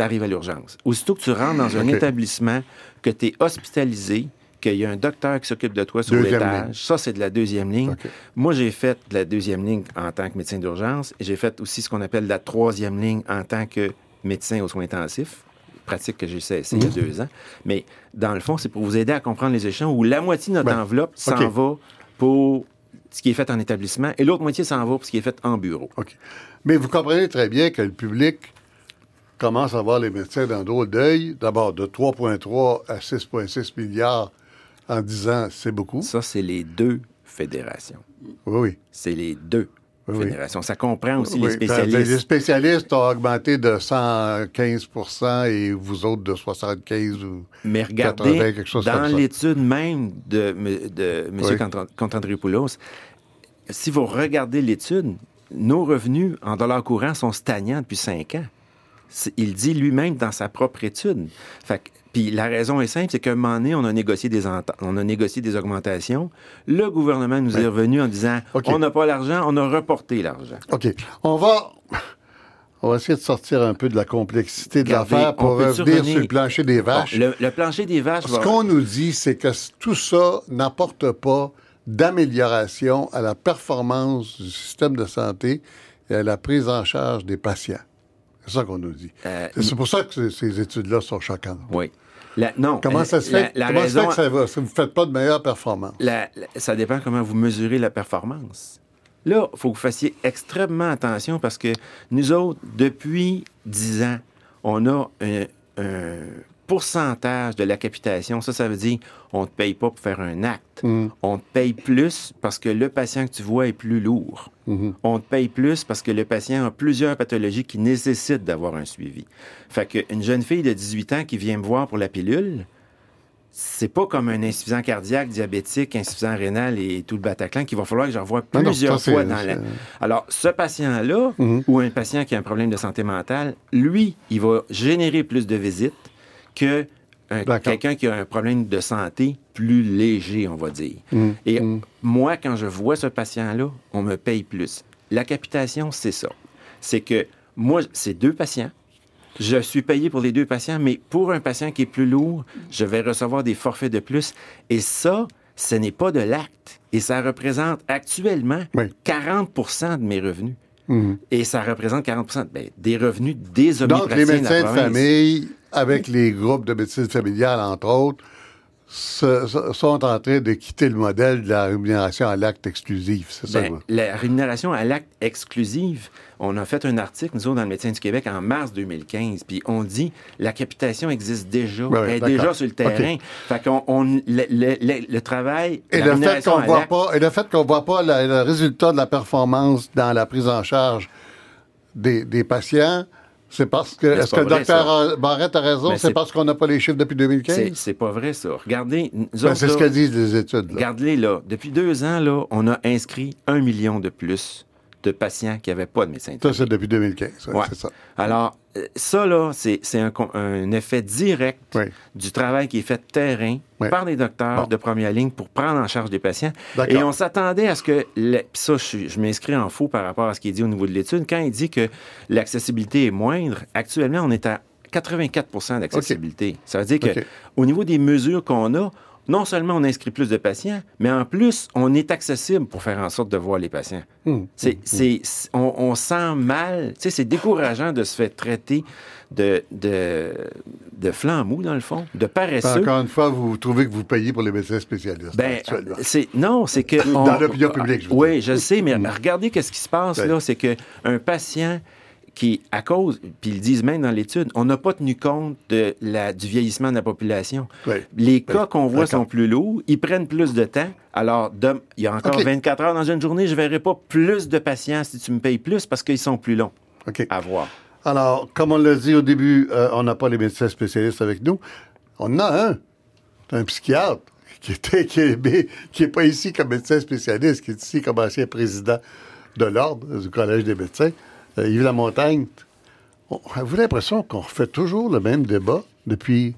Speaker 3: tu arrives à l'urgence. Aussitôt que tu rentres dans un établissement, que tu es hospitalisé, qu'il y a un docteur qui s'occupe de toi sur l'étage, ça, c'est de la deuxième ligne. Moi, j'ai fait de la deuxième ligne en tant que médecin d'urgence et j'ai fait aussi ce qu'on appelle la troisième ligne en tant que médecin aux soins intensifs pratique que j'ai cessé il y a
Speaker 1: Mhm.
Speaker 3: deux ans. Mais dans le fond, c'est pour vous aider à comprendre les échelons où la moitié de notre
Speaker 1: Ben,
Speaker 3: enveloppe s'en va pour ce qui est fait en établissement et l'autre moitié s'en va pour ce qui est fait en bureau.
Speaker 1: OK. Mais vous comprenez très bien que le public commence à voir les médecins d'un drôle d'œil. D'abord, de 3,3 à 6,6 milliards en 10 ans, c'est beaucoup.
Speaker 3: Ça, c'est les deux fédérations.
Speaker 1: Oui, oui.
Speaker 3: C'est les deux
Speaker 1: Oui,
Speaker 3: fédérations. Ça comprend aussi
Speaker 1: Oui,
Speaker 3: les
Speaker 1: Les
Speaker 3: spécialistes.
Speaker 1: spécialistes ont augmenté de 115% et vous autres de 75 ou...
Speaker 3: Mais
Speaker 1: 80,
Speaker 3: regardez,
Speaker 1: quelque chose
Speaker 3: dans l'étude même de, m- de M.
Speaker 1: Oui.
Speaker 3: Si vous regardez l'étude, nos revenus en dollars courants sont stagnants depuis cinq ans. Il dit lui-même dans sa propre étude. Fait que- puis la raison est simple, c'est qu'à un moment donné, on a négocié des on a négocié des augmentations. Le gouvernement nous est revenu en disant on n'a pas l'argent, on a reporté l'argent.
Speaker 1: OK. On va, on va essayer de sortir un peu de la complexité de l'affaire pour revenir sur le plancher des vaches.
Speaker 3: Bon, le, le plancher des vaches
Speaker 1: Ce
Speaker 3: va-
Speaker 1: qu'on nous dit, c'est que tout ça n'apporte pas d'amélioration à la performance du système de santé et à la prise en charge des patients. C'est ça qu'on nous dit.
Speaker 3: Euh,
Speaker 1: c'est pour ça que ces- études-là sont choquantes.
Speaker 3: Oui. La- non.
Speaker 1: Comment
Speaker 3: euh,
Speaker 1: ça se fait,
Speaker 3: la
Speaker 1: comment ça,
Speaker 3: raison-
Speaker 1: fait que ça va? Si vous ne faites pas de meilleure performance?
Speaker 3: Ça dépend comment vous mesurez la performance. Là, il faut que vous fassiez extrêmement attention parce que nous autres, depuis 10 ans, on a un, un pourcentage de la capitation. Ça, ça veut dire on ne te paye pas pour faire un acte. On te paye plus parce que le patient que tu vois est plus lourd. On te paye plus parce que le patient a plusieurs pathologies qui nécessitent d'avoir un suivi. Fait qu'une jeune fille de 18 ans qui vient me voir pour la pilule, c'est pas comme un insuffisant cardiaque, diabétique, insuffisant rénal et tout le Bataclan qu'il va falloir que j'en vois
Speaker 1: Non, non,
Speaker 3: plusieurs fois dans la... Alors, ce patient-là, ou un patient qui a un problème de santé mentale, lui, il va générer plus de visites que
Speaker 1: D'accord.
Speaker 3: quelqu'un qui a un problème de santé plus léger, on va dire. Et moi, quand je vois ce patient-là, on me paye plus. La capitation, c'est ça. C'est que moi, c'est deux patients. Je suis payé pour les deux patients, mais pour un patient qui est plus lourd, je vais recevoir des forfaits de plus. Et ça, ce n'est pas de l'acte. Et ça représente actuellement
Speaker 1: Oui.
Speaker 3: 40% de mes revenus.
Speaker 1: Mhm.
Speaker 3: Et ça représente 40% ben, des revenus des
Speaker 1: Donc,
Speaker 3: omnipraticiens
Speaker 1: les
Speaker 3: de la
Speaker 1: médecins de famille, avec les groupes de médecine familiale, entre autres, se- se- sont en train de quitter le modèle de la rémunération à l'acte exclusif. C'est ça,
Speaker 3: Ben, la rémunération à l'acte exclusive, on a fait un article, nous autres, dans le Médecin du Québec, en mars 2015, puis on dit la capitation existe déjà,
Speaker 1: oui,
Speaker 3: elle est déjà sur le terrain. Fait qu'on on, le, le- le- le travail,
Speaker 1: Et
Speaker 3: la
Speaker 1: le fait qu'on voit pas, et le fait qu'on voit pas la- le résultat de la performance dans la prise en charge des, des patients, c'est parce que, est-ce que le docteur Barrette a raison, c'est parce qu'on n'a pas les chiffres depuis
Speaker 3: c'est
Speaker 1: 2015?
Speaker 3: c'est pas vrai, ça. Regardez,
Speaker 1: Ben, c'est ce que disent les études. là.
Speaker 3: Regardez là, depuis deux ans, là, on a inscrit un million de plus de patients qui n'avaient pas de médecin de
Speaker 1: Ça, c'est depuis 2015. ouais,
Speaker 3: Ouais.
Speaker 1: C'est ça.
Speaker 3: Alors, euh, ça, là, c'est c'est un, effet direct
Speaker 1: Oui.
Speaker 3: du travail qui est fait terrain
Speaker 1: Oui.
Speaker 3: par les docteurs
Speaker 1: Bon.
Speaker 3: de première ligne pour prendre en charge des patients.
Speaker 1: D'accord.
Speaker 3: Et on s'attendait à ce que... le- Puis ça, je, je m'inscris en faux par rapport à ce qui est dit au niveau de l'étude. Quand il dit que l'accessibilité est moindre, actuellement, on est à 84% d'accessibilité. Ça veut dire que au niveau des mesures qu'on a, non seulement on inscrit plus de patients, mais en plus, on est accessible pour faire en sorte de voir les patients.
Speaker 1: Hum,
Speaker 3: C'est, c'est- c'est- on, on sent mal, tu sais, c'est décourageant de se faire traiter de, de, de flanc mou, dans le fond, de paresseux.
Speaker 1: Encore une fois, vous trouvez que vous payez pour les médecins spécialistes
Speaker 3: Ben, c'est non, c'est que
Speaker 1: Dans l'opinion publique, je veux
Speaker 3: Oui,
Speaker 1: dire.
Speaker 3: je le sais, mais regardez qu'est-ce qui se passe là, c'est que un patient qui, à cause, puis ils le disent même dans l'étude, on n'a pas tenu compte de la, du vieillissement de la population. Les cas qu'on voit sont plus lourds, ils prennent plus de temps. Alors, il y a encore
Speaker 1: OK.
Speaker 3: 24 heures dans une journée, je ne verrai pas plus de patients si tu me payes plus parce qu'ils sont plus longs à voir.
Speaker 1: Alors, comme on l'a dit au début, euh, on n'a pas les médecins spécialistes avec nous. On en a un. Un psychiatre qui était qui est, qui est pas ici comme médecin spécialiste, qui est ici comme ancien président de l'ordre du Collège des médecins, Yves Lamontagne. On avez l'impression qu'on refait toujours le même débat depuis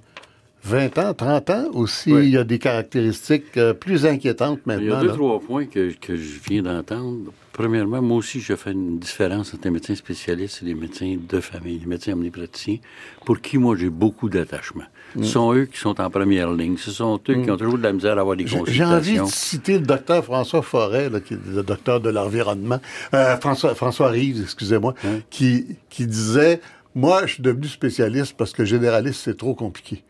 Speaker 1: 20 ans, 30 ans, ou s'il
Speaker 4: Oui.
Speaker 1: y a des caractéristiques euh, plus inquiétantes
Speaker 4: Il y a
Speaker 1: maintenant?
Speaker 4: deux,
Speaker 1: là?
Speaker 4: trois points que, que je viens d'entendre. Premièrement, moi aussi, je fais une différence entre les médecins spécialistes et les médecins de famille, les médecins omnipraticiens, pour qui, moi, j'ai beaucoup d'attachement.
Speaker 1: Mm.
Speaker 4: Ce sont eux qui sont en première ligne. Ce sont eux qui ont toujours de la misère à avoir des
Speaker 1: J'ai j'ai envie
Speaker 4: consultations.
Speaker 1: de citer le docteur François Forêt, là, qui est le docteur de l'environnement, euh, François, François Rives, excusez-moi,
Speaker 4: Hein?
Speaker 1: qui, qui disait Moi, je suis devenu spécialiste parce que généraliste, c'est trop compliqué.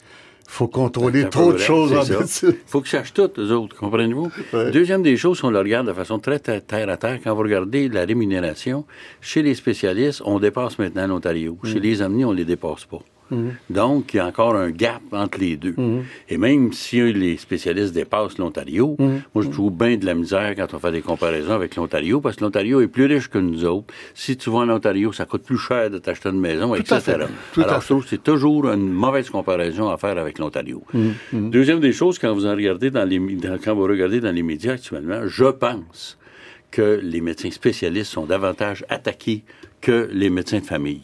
Speaker 1: Il faut contrôler
Speaker 4: un
Speaker 1: trop de choses en médecine.
Speaker 4: faut qu'ils sachent tout, eux autres, comprenez-vous?
Speaker 1: Ouais.
Speaker 4: Deuxième des choses, on le regarde de façon très ter- terre à terre. Quand vous regardez la rémunération, chez les spécialistes, on dépasse maintenant l'Ontario. Chez les omnis, on ne les dépasse pas. Donc, il y a encore un gap entre les deux. Et même si les spécialistes dépassent l'Ontario, moi, je trouve bien de la misère quand on fait des comparaisons avec l'Ontario, parce que l'Ontario est plus riche que nous autres. Si tu vas en Ontario, ça coûte plus cher de t'acheter une maison,
Speaker 1: Tout à
Speaker 4: etc.
Speaker 1: fait. Tout à
Speaker 4: Alors,
Speaker 1: fait.
Speaker 4: je trouve que c'est toujours une mauvaise comparaison à faire avec l'Ontario. Deuxième des choses, quand vous en regardez dans les, dans- quand vous regardez dans les médias actuellement, je pense que les médecins spécialistes sont davantage attaqués que les médecins de famille.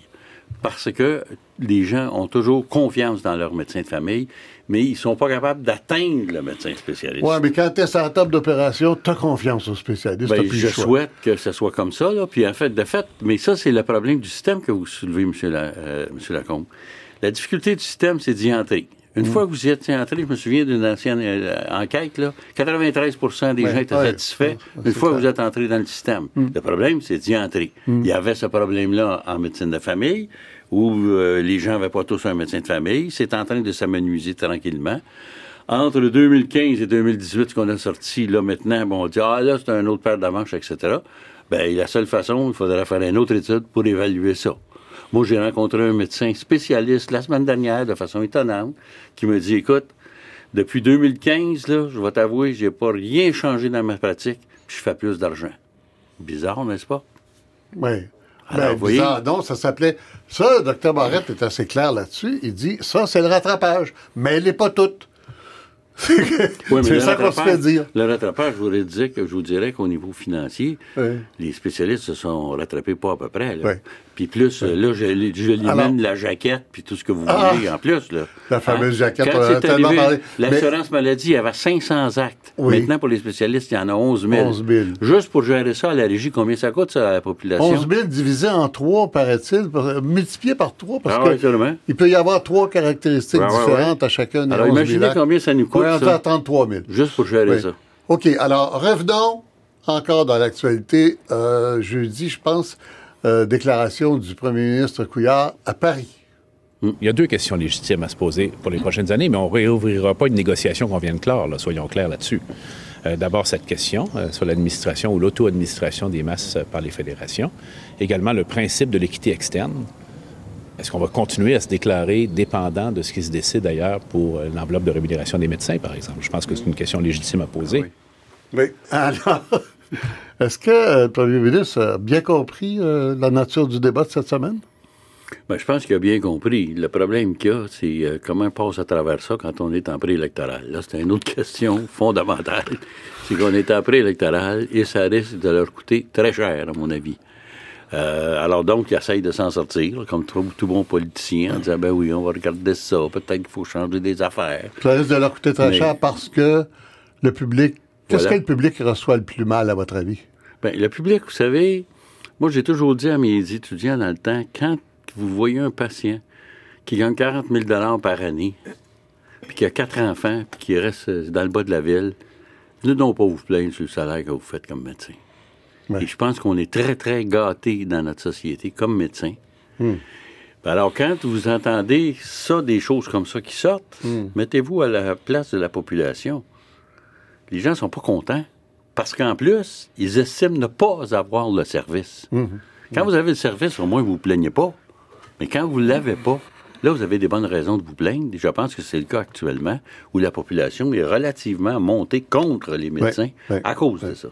Speaker 4: Parce que les gens ont toujours confiance dans leur médecin de famille, mais ils sont pas capables d'atteindre le médecin spécialiste.
Speaker 1: Oui, mais quand tu es sur la table d'opération, tu as confiance au spécialiste.
Speaker 4: Ben,
Speaker 1: plus
Speaker 4: je
Speaker 1: choix.
Speaker 4: souhaite que ce soit comme ça. Là. Puis en fait, de fait, mais ça, c'est le problème du système que vous soulevez, M. La, euh, monsieur Lacombe. La difficulté du système, c'est d'y entrer. Une
Speaker 1: Mm.
Speaker 4: fois que vous y êtes entré, je me souviens d'une ancienne euh, enquête, là, 93% des
Speaker 1: Ouais,
Speaker 4: gens étaient
Speaker 1: ouais,
Speaker 4: satisfaits
Speaker 1: ouais,
Speaker 4: une fois que
Speaker 1: clair. Mm.
Speaker 4: vous êtes entré dans le système. Le problème, c'est d'y entrer. Il y avait ce problème-là en médecine de famille, où euh, les gens n'avaient pas tous un médecin de famille. C'est en train de s'amenuiser tranquillement. Entre 2015 et 2018, ce qu'on a sorti, là, maintenant, bon, on dit, ah, là, c'est un autre paire de manches, etc. Ben, la seule façon, il faudrait faire une autre étude pour évaluer ça. Moi, j'ai rencontré un médecin spécialiste la semaine dernière, de façon étonnante, qui me dit, écoute, depuis 2015, là, je vais t'avouer, j'ai pas rien changé dans ma pratique, puis je fais plus d'argent. Bizarre, n'est-ce pas?
Speaker 1: Oui.
Speaker 4: Alors,
Speaker 1: Ben,
Speaker 4: vous voyez-
Speaker 1: bizarre. Non, ça s'appelait. Ça, le docteur Barrette est assez clair là-dessus. Il dit ça, c'est le rattrapage. Mais elle n'est pas toute.
Speaker 4: Oui,
Speaker 1: c'est ça qu'on se fait dire.
Speaker 4: Le rattrapage, je voudrais dire que je vous dirais qu'au niveau financier,
Speaker 1: Oui.
Speaker 4: les spécialistes se sont rattrapés pas à peu près. Là.
Speaker 1: Oui.
Speaker 4: Puis plus, là, je, je lui mène la jaquette, puis tout ce que vous
Speaker 1: Ah!
Speaker 4: voulez en plus. Là.
Speaker 1: La fameuse jaquette,
Speaker 4: Quand
Speaker 1: on a tellement
Speaker 4: arrivé,
Speaker 1: parlé.
Speaker 4: L'assurance maladie, il y avait 500 actes.
Speaker 1: Oui.
Speaker 4: Maintenant, pour les spécialistes, il y en a 11 000.
Speaker 1: 11 000.
Speaker 4: Juste pour gérer ça à la régie, combien ça coûte, ça, à la population?
Speaker 1: 11 000 divisé en trois, paraît-il, par- multiplié par trois, parce
Speaker 4: Ah
Speaker 1: que
Speaker 4: oui, sûrement.
Speaker 1: il peut y avoir trois caractéristiques
Speaker 4: ouais,
Speaker 1: différentes à chacun
Speaker 4: Alors,
Speaker 1: 11 000
Speaker 4: imaginez combien ça nous coûte,
Speaker 1: On
Speaker 4: ça.
Speaker 1: à 33 000.
Speaker 4: Juste pour gérer
Speaker 1: Oui.
Speaker 4: ça.
Speaker 1: OK, alors revenons encore dans l'actualité. Euh, jeudi, je pense, euh, déclaration du premier ministre Couillard à Paris.
Speaker 8: Il y a deux questions légitimes à se poser pour les prochaines années, mais on ne réouvrira pas une négociation qu'on vient de clore, là, soyons clairs là-dessus. Euh, D'abord, cette question euh, sur l'administration ou l'auto-administration des masses euh, par les fédérations. Également, le principe de l'équité externe. Est-ce qu'on va continuer à se déclarer dépendant de ce qui se décide ailleurs pour l'enveloppe de rémunération des médecins, par exemple? Je pense que c'est une question légitime à poser.
Speaker 4: Oui.
Speaker 1: Oui. Alors, est-ce que euh, le premier ministre a bien compris euh, la nature du débat de cette semaine?
Speaker 4: Ben, je pense qu'il a bien compris. Le problème qu'il y a, c'est euh, comment on passe à travers ça quand on est en préélectoral. Là, c'est une autre question fondamentale. C'est qu'on est en préélectoral et ça risque de leur coûter très cher, à mon avis. Euh, alors donc, ils essayent de s'en sortir, comme tout, tout bon politicien, en disant, ben oui, on va regarder ça, peut-être qu'il faut changer des affaires.
Speaker 1: Ça risque de leur coûter très
Speaker 4: Mais-
Speaker 1: cher parce que le public. Qu'est-ce
Speaker 4: Voilà.
Speaker 1: que le public reçoit le plus mal, à votre avis?
Speaker 4: Ben, le public, vous savez, moi, j'ai toujours dit à mes étudiants dans le temps, quand vous voyez un patient qui gagne 40 000 par année, puis qui a quatre enfants, puis qui reste euh, dans le bas de la ville, ne donc pas vous plaindre sur le salaire que vous faites comme médecin.
Speaker 1: Ouais.
Speaker 4: Et je pense qu'on est très, très gâtés dans notre société comme médecin.
Speaker 1: Hmm.
Speaker 4: Ben Alors, quand vous entendez ça, des choses comme ça qui sortent,
Speaker 1: Hmm.
Speaker 4: mettez-vous à la place de la population. Les gens sont pas contents parce qu'en plus, ils estiment ne pas avoir le service.
Speaker 1: Hmm.
Speaker 4: Quand vous avez le service, au moins, vous vous plaignez pas. Mais quand vous l'avez pas, là, vous avez des bonnes raisons de vous plaindre. Et je pense que c'est le cas actuellement où la population est relativement montée contre les médecins
Speaker 1: ouais,
Speaker 4: à cause de ça.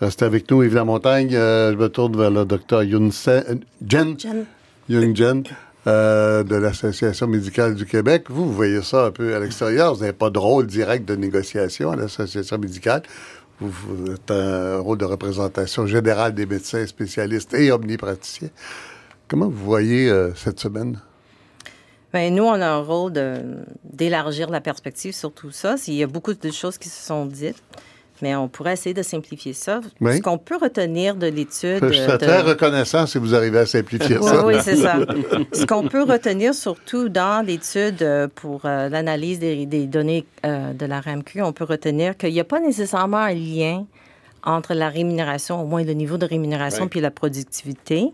Speaker 1: Restez avec nous, Yves Lamontagne. Euh, je me tourne vers le docteur Yun Sen- euh, Jen?
Speaker 2: Jen.
Speaker 1: Young Jen euh, de l'Association médicale du Québec. Vous, vous voyez ça un peu à l'extérieur. Vous n'avez pas de rôle direct de négociation à l'Association médicale. Vous, vous êtes un rôle de représentation générale des médecins spécialistes et omnipraticiens. Comment vous voyez euh, cette semaine?
Speaker 2: Bien, nous, on a un rôle d'élargir la perspective sur tout ça. Il y a beaucoup de choses qui se sont dites, mais on pourrait essayer de simplifier ça.
Speaker 1: Oui.
Speaker 2: Ce qu'on peut retenir de l'étude...
Speaker 1: Je serais
Speaker 2: de-
Speaker 1: très reconnaissant si vous arrivez à simplifier
Speaker 2: Oui,
Speaker 1: ça.
Speaker 2: oui, c'est ça. Ce qu'on peut retenir surtout dans l'étude euh, pour euh, l'analyse des, des données euh, de la RAMQ, on peut retenir qu'il n'y a pas nécessairement un lien entre la rémunération, au moins le niveau de rémunération,
Speaker 1: Oui.
Speaker 2: puis la productivité.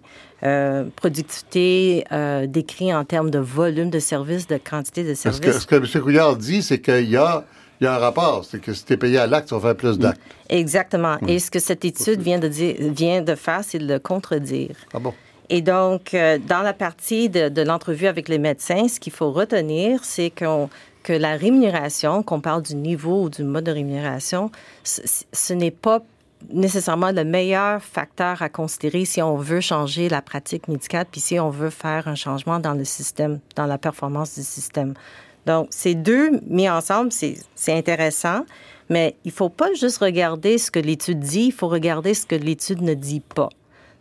Speaker 2: Euh, productivité euh, décrit en termes de volume de services, de quantité de services.
Speaker 1: que ce que M. Couillard dit, c'est qu'il y a, il y a un rapport. C'est que si tu es payé à l'acte, tu vas faire plus d'actes.
Speaker 2: Exactement. Et ce que cette étude vient de, dire, vient de faire, c'est de le contredire.
Speaker 1: Ah bon?
Speaker 2: Et donc, euh, dans la partie de, de l'entrevue avec les médecins, ce qu'il faut retenir, c'est qu'on- que la rémunération, qu'on parle du niveau ou du mode de rémunération, ce, ce n'est pas nécessairement le meilleur facteur à considérer si on veut changer la pratique médicale, puis si on veut faire un changement dans le système, dans la performance du système. Donc, ces deux mis ensemble, c'est intéressant, mais il faut pas juste regarder ce que l'étude dit, il faut regarder ce que l'étude ne dit pas.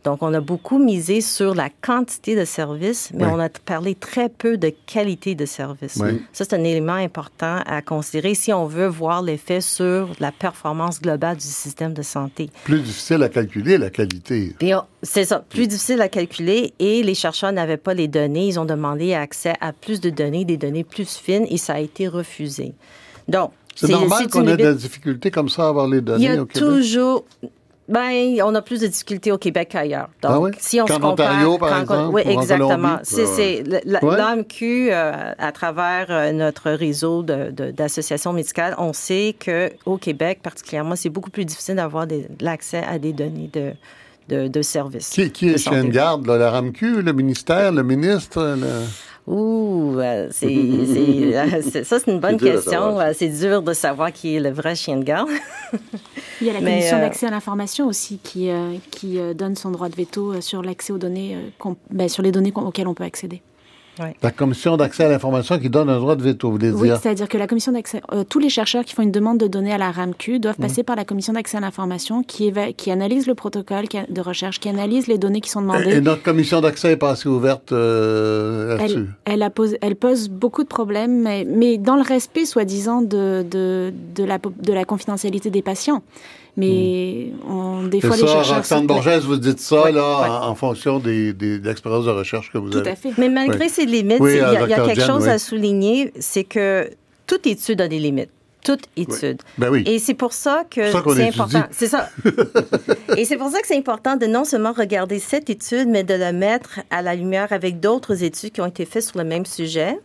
Speaker 2: Donc, on a beaucoup misé sur la quantité de services, mais
Speaker 1: Oui.
Speaker 2: on a parlé très peu de qualité de service.
Speaker 1: Oui.
Speaker 2: Ça, c'est un élément important à considérer si on veut voir l'effet sur la performance globale du système de santé.
Speaker 1: Plus difficile à calculer, la qualité.
Speaker 2: C'est ça, plus difficile à calculer et les chercheurs n'avaient pas les données. Ils ont demandé accès à plus de données, des données plus fines et ça a été refusé. Donc,
Speaker 1: C'est normal qu'on ait de la
Speaker 2: limite.
Speaker 1: difficulté comme ça à avoir les
Speaker 2: Il y
Speaker 1: données
Speaker 2: a
Speaker 1: au Québec?
Speaker 2: toujours. Ben, on a plus de difficultés au Québec qu'ailleurs. Donc,
Speaker 1: Ah oui?
Speaker 2: si on
Speaker 1: Qu'en
Speaker 2: se compare,
Speaker 1: Ontario, par
Speaker 2: quand-
Speaker 1: exemple,
Speaker 2: oui,
Speaker 1: ou en
Speaker 2: exactement. C'est, c'est
Speaker 1: Ouais.
Speaker 2: l'AMQ, euh, à travers euh, notre réseau de- de- d'associations médicales, on sait que au Québec, particulièrement, c'est beaucoup plus difficile d'avoir des- l'accès à des données de, de, de services.
Speaker 1: Qui, qui est chien de garde, là, la RAMQ, le ministère, le ministre? le-
Speaker 2: Ouh, euh, c'est, euh, ça, c'est une bonne question. Euh, C'est dur de savoir qui est le vrai chien de garde.
Speaker 7: Il y a la commission
Speaker 2: euh,
Speaker 7: d'accès à l'information aussi qui, euh, qui donne son droit de veto sur l'accès aux données, euh, ben, sur les données auxquelles on peut accéder.
Speaker 1: La commission d'accès à l'information qui donne un droit de veto, vous voulez
Speaker 7: Oui,
Speaker 1: dire?
Speaker 7: c'est-à-dire que la commission d'accès, euh, tous les chercheurs qui font une demande de données à la RAMQ doivent passer par la commission d'accès à l'information qui, qui analyse le protocole de recherche, qui analyse les données qui sont demandées.
Speaker 1: Et notre commission d'accès est passée ouverte euh, là-dessus?
Speaker 7: Elle, pose- elle pose beaucoup de problèmes, mais, mais dans le respect, soi-disant, de, de, de, la, po- de la confidentialité des patients. Mais on, des
Speaker 1: C'est
Speaker 7: fois, les
Speaker 1: ça,
Speaker 7: chercheurs...
Speaker 1: Roxane Borges, vous dites ça,
Speaker 2: Ouais,
Speaker 1: là,
Speaker 2: ouais.
Speaker 1: En, en fonction des, des, de l'expérience de recherche que vous
Speaker 7: Tout
Speaker 1: avez.
Speaker 7: à fait.
Speaker 2: Mais malgré
Speaker 1: Oui.
Speaker 2: ces limites,
Speaker 1: Oui,
Speaker 2: il y a,
Speaker 1: euh,
Speaker 2: y a quelque
Speaker 1: Jen,
Speaker 2: chose
Speaker 1: oui.
Speaker 2: à souligner, c'est que toute étude a des limites. Toute étude.
Speaker 1: Ben oui.
Speaker 2: Et c'est pour ça que
Speaker 1: C'est
Speaker 2: important. C'est ça. Et c'est pour ça que c'est important de non seulement regarder cette étude, mais de la mettre à la lumière avec d'autres études qui ont été faites sur le même sujet.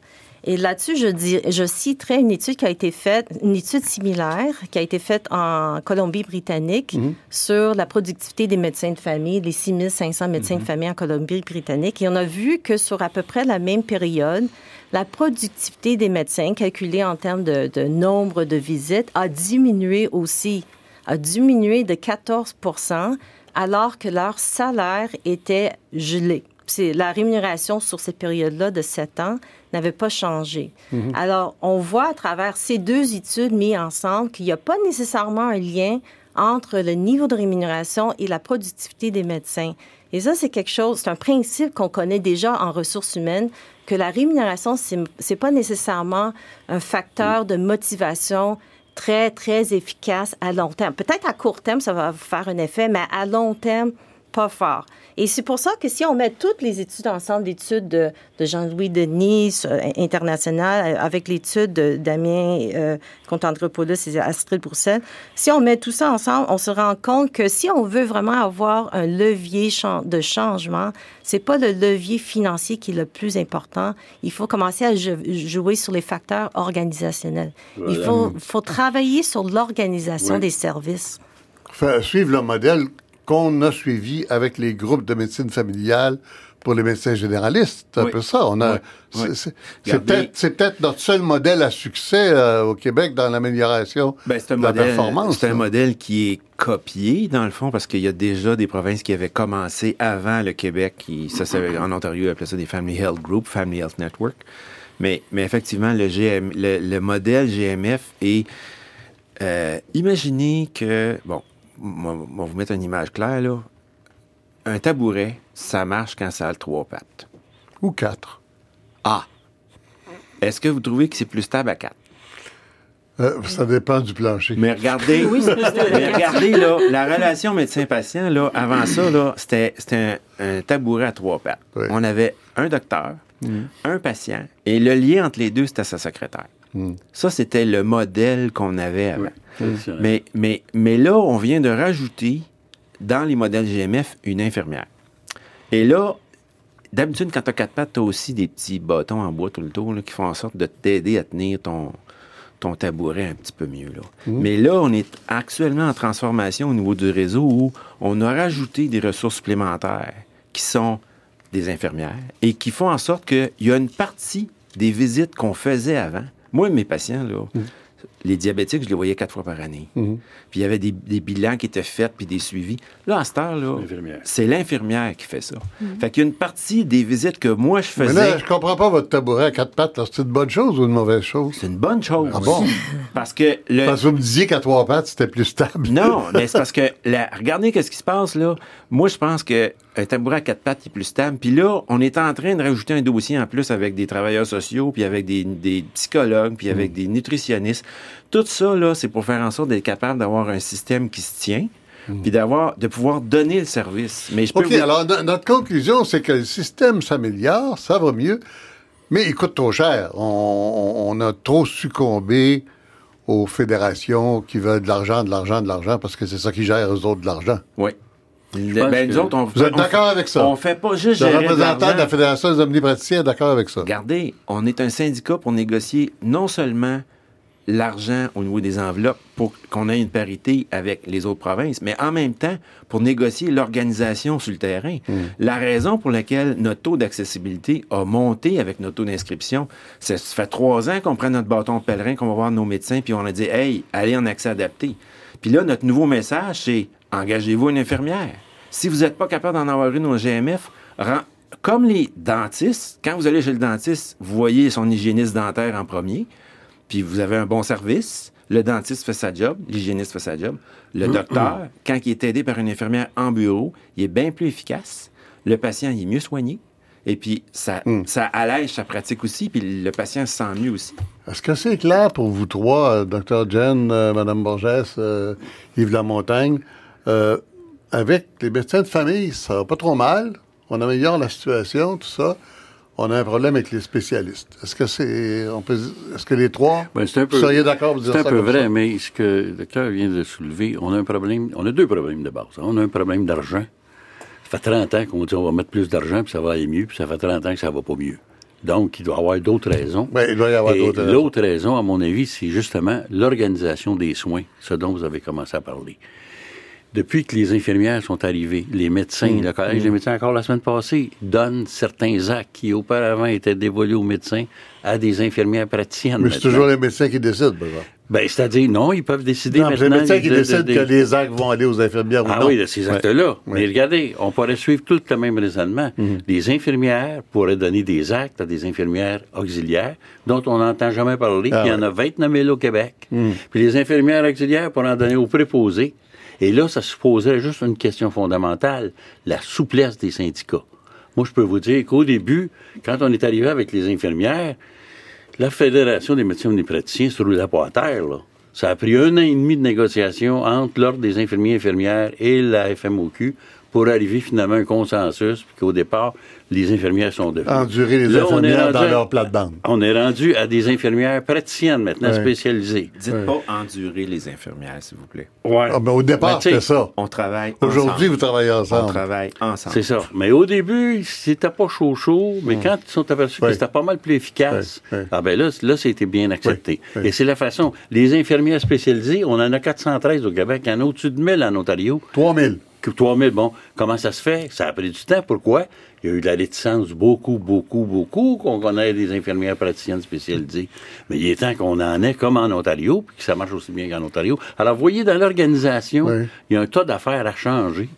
Speaker 2: Et là-dessus, je, dis, je citerai une étude qui a été faite, une étude similaire qui a été faite en Colombie-Britannique sur la productivité des médecins de famille, les 6500 médecins de famille en Colombie-Britannique. Et on a vu que sur à peu près la même période, la productivité des médecins, calculée en termes de, de nombre de visites, a diminué aussi, a diminué de 14% alors que leur salaire était gelé. C'est la rémunération sur cette période-là de 7 ans n'avait pas changé. Alors, on voit à travers ces deux études mises ensemble qu'il n'y a pas nécessairement un lien entre le niveau de rémunération et la productivité des médecins. Et ça, c'est quelque chose, c'est un principe qu'on connaît déjà en ressources humaines, que la rémunération, c'est c'est pas nécessairement un facteur de motivation très, très efficace à long terme. Peut-être à court terme, ça va faire un effet, mais à long terme, pas fort. Et c'est pour ça que si on met toutes les études ensemble, l'étude de, de Jean-Louis Denis euh, international euh, avec l'étude de Damien euh, Contandropoulos et Astrid Broussel, si on met tout ça ensemble, on se rend compte que si on veut vraiment avoir un levier de changement, c'est pas le levier financier qui est le plus important. Il faut commencer à jou- jouer sur les facteurs organisationnels. Il faut, faut travailler sur l'organisation
Speaker 4: Oui.
Speaker 2: des services.
Speaker 1: Faire suivre le modèle qu'on a suivi avec les groupes de médecine familiale pour les médecins généralistes. C'est un peu ça. On a,
Speaker 3: Oui.
Speaker 1: c'est,
Speaker 3: Oui.
Speaker 1: peut-être, notre seul modèle à succès euh, au Québec dans l'amélioration
Speaker 3: Ben,
Speaker 1: de la performance.
Speaker 3: C'est un modèle qui est copié, dans le fond, parce qu'il y a déjà des provinces qui avaient commencé avant le Québec. Qui, ça, en Ontario, ils appelaient ça des Family Health Group, Family Health Network. Mais, mais effectivement, le, GM, le, le modèle GMF est... euh, imaginez que... Bon, on va vous mettre une image claire, là. Un tabouret, ça marche quand ça a trois pattes.
Speaker 1: Ou quatre.
Speaker 3: Ah! Est-ce que vous trouvez que c'est plus stable à quatre?
Speaker 1: Euh, ça dépend du plancher.
Speaker 3: Mais regardez, mais regardez là, la relation médecin-patient, là, avant ça, là, c'était, c'était un, un tabouret à trois pattes.
Speaker 1: Oui.
Speaker 3: On avait un docteur, un patient, et le lien entre les deux, c'était sa secrétaire.
Speaker 1: Mm.
Speaker 3: Ça, c'était le modèle qu'on avait avant. Mais, mais, mais là, on vient de rajouter dans les modèles GMF une infirmière. Et là, d'habitude, quand tu as quatre pattes, tu as aussi des petits bâtons en bois tout le tour là, qui font en sorte de t'aider à tenir ton, ton tabouret un petit peu mieux. Là. Mais là, on est actuellement en transformation au niveau du réseau où on a rajouté des ressources supplémentaires qui sont des infirmières et qui font en sorte qu'il y a une partie des visites qu'on faisait avant. Moi, mes patients, là, les diabétiques, je les voyais quatre fois par année.
Speaker 1: Mhm.
Speaker 3: Puis il y avait des, des bilans qui étaient faits, puis des suivis. Là, à cette heure-là,
Speaker 4: L'infirmière.
Speaker 3: c'est l'infirmière qui fait ça. Fait qu'il y a une partie des visites que moi, je
Speaker 1: Mais
Speaker 3: faisais.
Speaker 1: là, je comprends pas votre tabouret à quatre pattes. là. C'est une bonne chose ou une mauvaise chose?
Speaker 3: C'est une bonne chose.
Speaker 1: Ah bon?
Speaker 3: Parce que le,
Speaker 1: Parce que vous me disiez qu'à trois pattes, c'était plus stable.
Speaker 3: Non, mais c'est parce que, la- regardez qu'est-ce qui se passe, là. Moi, je pense que un tabouret à quatre pattes est plus stable. Puis là, on est en train de rajouter un dossier en plus avec des travailleurs sociaux, puis avec des, des psychologues, puis avec des nutritionnistes. Tout ça, là, c'est pour faire en sorte d'être capable d'avoir un système qui se tient, puis d'avoir, de pouvoir donner le service. Mais je peux
Speaker 1: OK,
Speaker 3: vous-
Speaker 1: alors no- notre conclusion, c'est que le système s'améliore, ça va mieux, mais il coûte trop cher. On, on a trop succombé aux fédérations qui veulent de l'argent, de l'argent, de l'argent, parce que c'est ça qui gère eux autres de l'argent.
Speaker 3: Oui. Ben, nous
Speaker 4: que-
Speaker 3: autres, on,
Speaker 1: Vous êtes d'accord avec ça?
Speaker 3: On fait pas juste
Speaker 1: Le
Speaker 3: gérer de
Speaker 1: représentant de
Speaker 3: l'argent.
Speaker 1: la Fédération des omnipraticiens est d'accord avec ça.
Speaker 3: Regardez, on est un syndicat pour négocier non seulement l'argent au niveau des enveloppes pour qu'on ait une parité avec les autres provinces, mais en même temps pour négocier l'organisation sur le terrain. La raison pour laquelle notre taux d'accessibilité a monté avec notre taux d'inscription, c'est- ça fait trois ans qu'on prend notre bâton de pèlerin, qu'on va voir nos médecins, puis on a dit, hey, allez en accès adapté. Puis là, notre nouveau message, c'est engagez-vous une infirmière. Si vous n'êtes pas capable d'en avoir une au GMF, comme les dentistes, quand vous allez chez le dentiste, vous voyez son hygiéniste dentaire en premier, puis vous avez un bon service. Le dentiste fait sa job, l'hygiéniste fait sa job. Le docteur, quand il est aidé par une infirmière en bureau, il est bien plus efficace. Le patient, il est mieux soigné. Et puis, ça, ça allège sa pratique aussi, puis le patient se sent mieux aussi.
Speaker 1: Est-ce que c'est clair pour vous trois, euh, Dr. Jen, euh, Mme Borges, euh, Yves Lamontagne, euh, avec les médecins de famille, ça va pas trop mal, on améliore la situation, tout ça, on a un problème avec les spécialistes. Est-ce que c'est, on peut, est-ce que les trois,
Speaker 4: Ben, c'est un peu,
Speaker 1: vous seriez d'accord pour dire
Speaker 4: C'est un
Speaker 1: ça
Speaker 4: peu vrai,
Speaker 1: ça?
Speaker 4: mais ce que le docteur vient de soulever, on a un problème, on a deux problèmes de base. On a un problème d'argent. Ça fait 30 ans qu'on dit on va mettre plus d'argent, puis ça va aller mieux, puis ça fait 30 ans que ça va pas mieux. Donc, il doit y avoir d'autres raisons.
Speaker 1: Ouais, il doit y avoir d'autres raisons.
Speaker 4: L'autre raison, à mon avis, c'est justement l'organisation des soins, ce dont vous avez commencé à parler. Depuis que les infirmières sont arrivées, les médecins,
Speaker 1: Mmh.
Speaker 4: le collège des médecins, encore la semaine passée, donnent certains actes qui auparavant étaient dévolus aux médecins à des infirmières praticiennes.
Speaker 1: Mais c'est
Speaker 4: maintenant.
Speaker 1: toujours les médecins qui décident, par exemple.
Speaker 4: Ben, c'est-à-dire, non, ils peuvent décider
Speaker 1: Non, c'est les
Speaker 4: maintenant.
Speaker 1: médecins qui
Speaker 4: de- de-
Speaker 1: décident
Speaker 4: de-
Speaker 1: que les actes vont aller aux infirmières ou
Speaker 4: Ah
Speaker 1: non.
Speaker 4: oui, de ces actes-là.
Speaker 1: Ouais.
Speaker 4: Mais regardez, on pourrait suivre tout le même raisonnement.
Speaker 1: Mhm.
Speaker 4: Les infirmières pourraient donner des actes à des infirmières auxiliaires dont on n'entend jamais parler.
Speaker 1: Ah
Speaker 4: il y en
Speaker 1: ouais.
Speaker 4: a 29 000 au Québec.
Speaker 1: Mhm.
Speaker 4: Puis les infirmières auxiliaires pourraient en donner aux préposés. Et là, ça se poserait juste une question fondamentale, la souplesse des syndicats. Moi, je peux vous dire qu'au début, quand on est arrivé avec les infirmières, la Fédération des médecins omnipraticiens se roulait pas à terre, là. Ça a pris un an et demi de négociation entre l'Ordre des infirmiers et infirmières et la FMOQ pour arriver finalement à un consensus, puis qu'au départ, les infirmières sont devenues.
Speaker 1: Endurer les
Speaker 4: Là, on
Speaker 1: infirmières dans
Speaker 4: rendu
Speaker 1: leur plate-bande.
Speaker 4: On est rendu à des infirmières praticiennes maintenant
Speaker 1: Ouais.
Speaker 4: spécialisées.
Speaker 3: Dites
Speaker 1: Ouais.
Speaker 3: pas endurer les infirmières, s'il vous plaît.
Speaker 4: Ouais.
Speaker 1: Ah, ben, au départ,
Speaker 4: Ben,
Speaker 1: c'était ça.
Speaker 3: On travaille
Speaker 1: Aujourd'hui, vous travaillez
Speaker 3: On
Speaker 1: ensemble.
Speaker 3: travaille ensemble.
Speaker 4: C'est ça. Mais au début, c'était pas chaud chaud, mais quand ils sont aperçus
Speaker 1: Ouais.
Speaker 4: que c'était pas mal plus efficace,
Speaker 1: Ouais, ouais.
Speaker 4: ah ben là, là, c'était bien accepté.
Speaker 1: Ouais, ouais.
Speaker 4: Et c'est la façon. Les infirmières spécialisées, on en a 413 au Québec, il y en a au-dessus de 1000 en Ontario.
Speaker 1: 3000.
Speaker 4: Que 3000, bon, comment ça se fait? Ça a pris du temps. Pourquoi? Il y a eu de la réticence beaucoup, beaucoup, beaucoup qu'on connaît des infirmières praticiennes spécialisées. Mais il est temps qu'on en ait comme en Ontario, puis que ça marche aussi bien qu'en Ontario. Alors, vous voyez, dans l'organisation,
Speaker 1: Oui.
Speaker 4: il y a un tas d'affaires à changer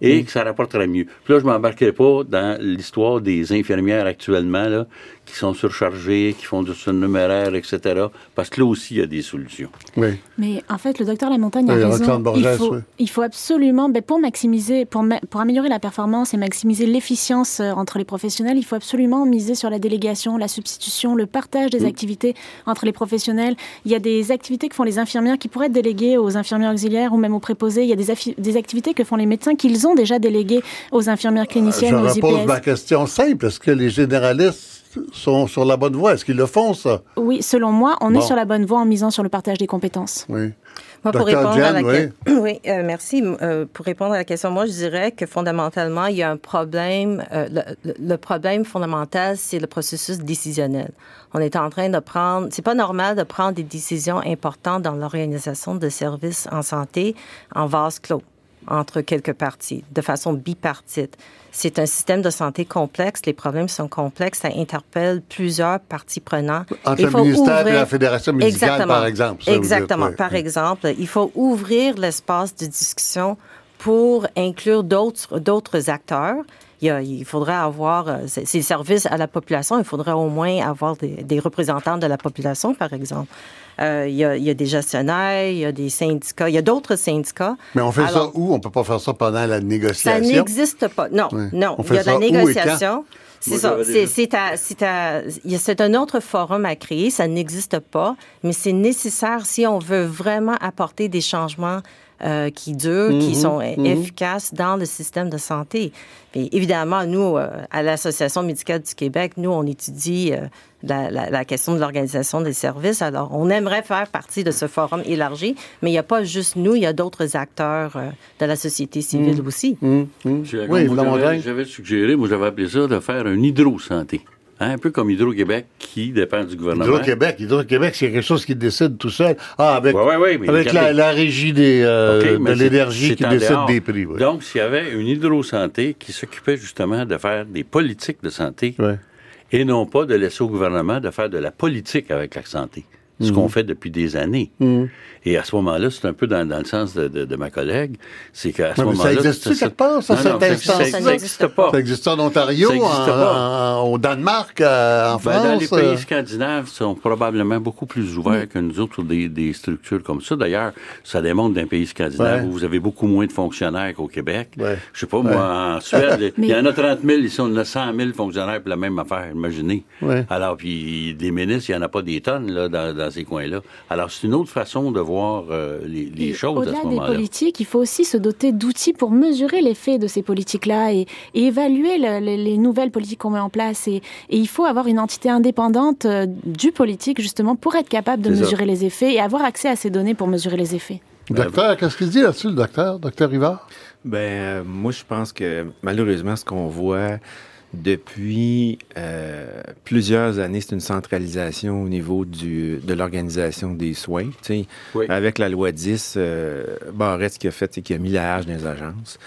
Speaker 4: et que ça rapporterait mieux. Puis là, je m'embarquerai pas dans l'histoire des infirmières actuellement, là, qui sont surchargées, qui font du surnuméraire, etc., parce que là aussi, il y a des solutions.
Speaker 1: Oui.
Speaker 7: Mais en fait, le docteur Lamontagne a
Speaker 1: Oui,
Speaker 7: raison.
Speaker 1: Borges,
Speaker 7: il, faut,
Speaker 1: oui.
Speaker 7: il faut absolument, ben, pour maximiser, pour, ma- pour améliorer la performance et maximiser l'efficience euh, entre les professionnels, il faut absolument miser sur la délégation, la substitution, le partage des activités entre les professionnels. Il y a des activités que font les infirmières qui pourraient être déléguées aux infirmières auxiliaires ou même aux préposés. Il y a des, des activités que font les médecins qu'ils ont déjà déléguées aux infirmières cliniciennes,
Speaker 1: Je
Speaker 7: aux
Speaker 1: repose
Speaker 7: IPS.
Speaker 1: ma question simple. Est-ce que les généralistes sont sur la bonne voie? Est-ce qu'ils le font, ça?
Speaker 7: Oui, selon moi, on
Speaker 1: Bon.
Speaker 7: est sur la bonne voie en misant sur le partage des compétences.
Speaker 1: Oui.
Speaker 2: Moi, pour répondre à la que- oui, euh, merci. Euh, pour répondre à la question, moi, je dirais que fondamentalement, il y a un problème. euh, le, le- le problème fondamental, c'est le processus décisionnel. On est en train de prendre. C'est pas normal de prendre des décisions importantes dans l'organisation de services en santé en vase clos. Entre quelques parties, de façon bipartite. C'est un système de santé complexe, les problèmes sont complexes, ça interpelle plusieurs parties prenantes.
Speaker 1: Entre
Speaker 2: Il
Speaker 1: le
Speaker 2: faut
Speaker 1: ministère et
Speaker 2: ouvrir-
Speaker 1: la Fédération médicale,
Speaker 2: Exactement.
Speaker 1: par exemple. vous
Speaker 2: Exactement. Par exemple, il faut ouvrir l'espace de discussion pour inclure d'autres acteurs. Il, y a- il faudrait avoir euh, ces ces services à la population. Il faudrait au moins avoir des, des représentants de la population, par exemple. Euh, il, y a, il y a des gestionnaires, il y a des syndicats, il y a d'autres syndicats.
Speaker 1: Mais on fait
Speaker 2: Alors,
Speaker 1: ça où? On peut pas faire ça pendant la
Speaker 2: Ça
Speaker 1: négociation?
Speaker 2: n'existe pas. Non, non.
Speaker 1: On
Speaker 2: Il y a de la
Speaker 1: ça
Speaker 2: négociation. C'est ça. c'est un autre forum à créer. Ça n'existe pas, mais c'est nécessaire si on veut vraiment apporter des changements euh, qui durent, qui sont euh, efficaces dans le système de santé. Et évidemment, nous, euh, à l'Association médicale du Québec, nous, on étudie euh, la, la- la question de l'organisation des services. Alors, on aimerait faire partie de ce forum élargi, mais il n'y a pas juste nous, il y a d'autres acteurs euh, de la société civile aussi.
Speaker 1: Hum, hum.
Speaker 4: J'ai-
Speaker 1: Oui,
Speaker 4: j'avais- J'avais suggéré, moi, j'avais appelé ça de faire un hydro-santé. Hein, un peu comme Hydro-Québec qui dépend du gouvernement.
Speaker 1: Hydro-Québec, Hydro-Québec, c'est quelque chose qui décide tout seul. Ah, avec,
Speaker 4: Ouais, ouais, ouais, mais
Speaker 1: avec la, régie des, euh, de l'énergie qui décide
Speaker 4: dehors.
Speaker 1: des prix.
Speaker 4: Donc, s'il y avait une hydro-santé qui s'occupait justement de faire des politiques de santé et non pas de laisser au gouvernement de faire de la politique avec la santé, ce
Speaker 1: Mhm.
Speaker 4: qu'on fait depuis des années. Et à ce moment-là, c'est un peu dans, dans le sens de, de- de ma collègue, c'est qu'à ce
Speaker 1: mais ça
Speaker 4: moment-là...
Speaker 1: existe-tu quelque part, ça,
Speaker 4: Non,
Speaker 1: cette
Speaker 4: non, ça- n'existe pas.
Speaker 1: Ça existe en Ontario,
Speaker 4: Ça existe
Speaker 1: en-
Speaker 4: pas.
Speaker 1: en- au Danemark, euh, en
Speaker 4: Ben, dans les
Speaker 1: France.
Speaker 4: pays
Speaker 1: euh,
Speaker 4: scandinaves sont probablement beaucoup plus ouverts que nous autres sur des, des structures comme ça. D'ailleurs, ça démontre d'un pays scandinave
Speaker 1: Ouais.
Speaker 4: où vous avez beaucoup moins de fonctionnaires qu'au Québec.
Speaker 1: Ouais.
Speaker 4: Je sais pas, moi, en Suède, il y en a 30 000, ici on en a 100 000 fonctionnaires pour la même affaire, imaginez.
Speaker 1: Ouais.
Speaker 4: Alors, puis des ministres, il n'y en a pas des tonnes là, dans, dans ces coins-là. Alors, c'est une autre façon de voir euh, les, choses à
Speaker 7: Au-delà
Speaker 4: ce
Speaker 7: des
Speaker 4: moment-là.
Speaker 7: politiques, il faut aussi se doter d'outils pour mesurer l'effet de ces politiques-là et, et évaluer le- le- les nouvelles politiques qu'on met en place. Et, et il faut avoir une entité indépendante euh, du politique, justement, pour être capable de
Speaker 4: ça.
Speaker 7: mesurer les effets et avoir accès à ces données pour mesurer les effets.
Speaker 1: Docteur, qu'est-ce qu'il dit là-dessus, le docteur? Docteur Rivard?
Speaker 3: Ben, euh, moi, je pense que malheureusement, ce qu'on voit depuis euh, plusieurs années, c'est une centralisation au niveau du, de l'organisation des soins.
Speaker 4: Oui.
Speaker 3: Avec la loi 10, euh, Barrette, ce qu'il a fait, c'est qu'il a mis la hache dans les agences.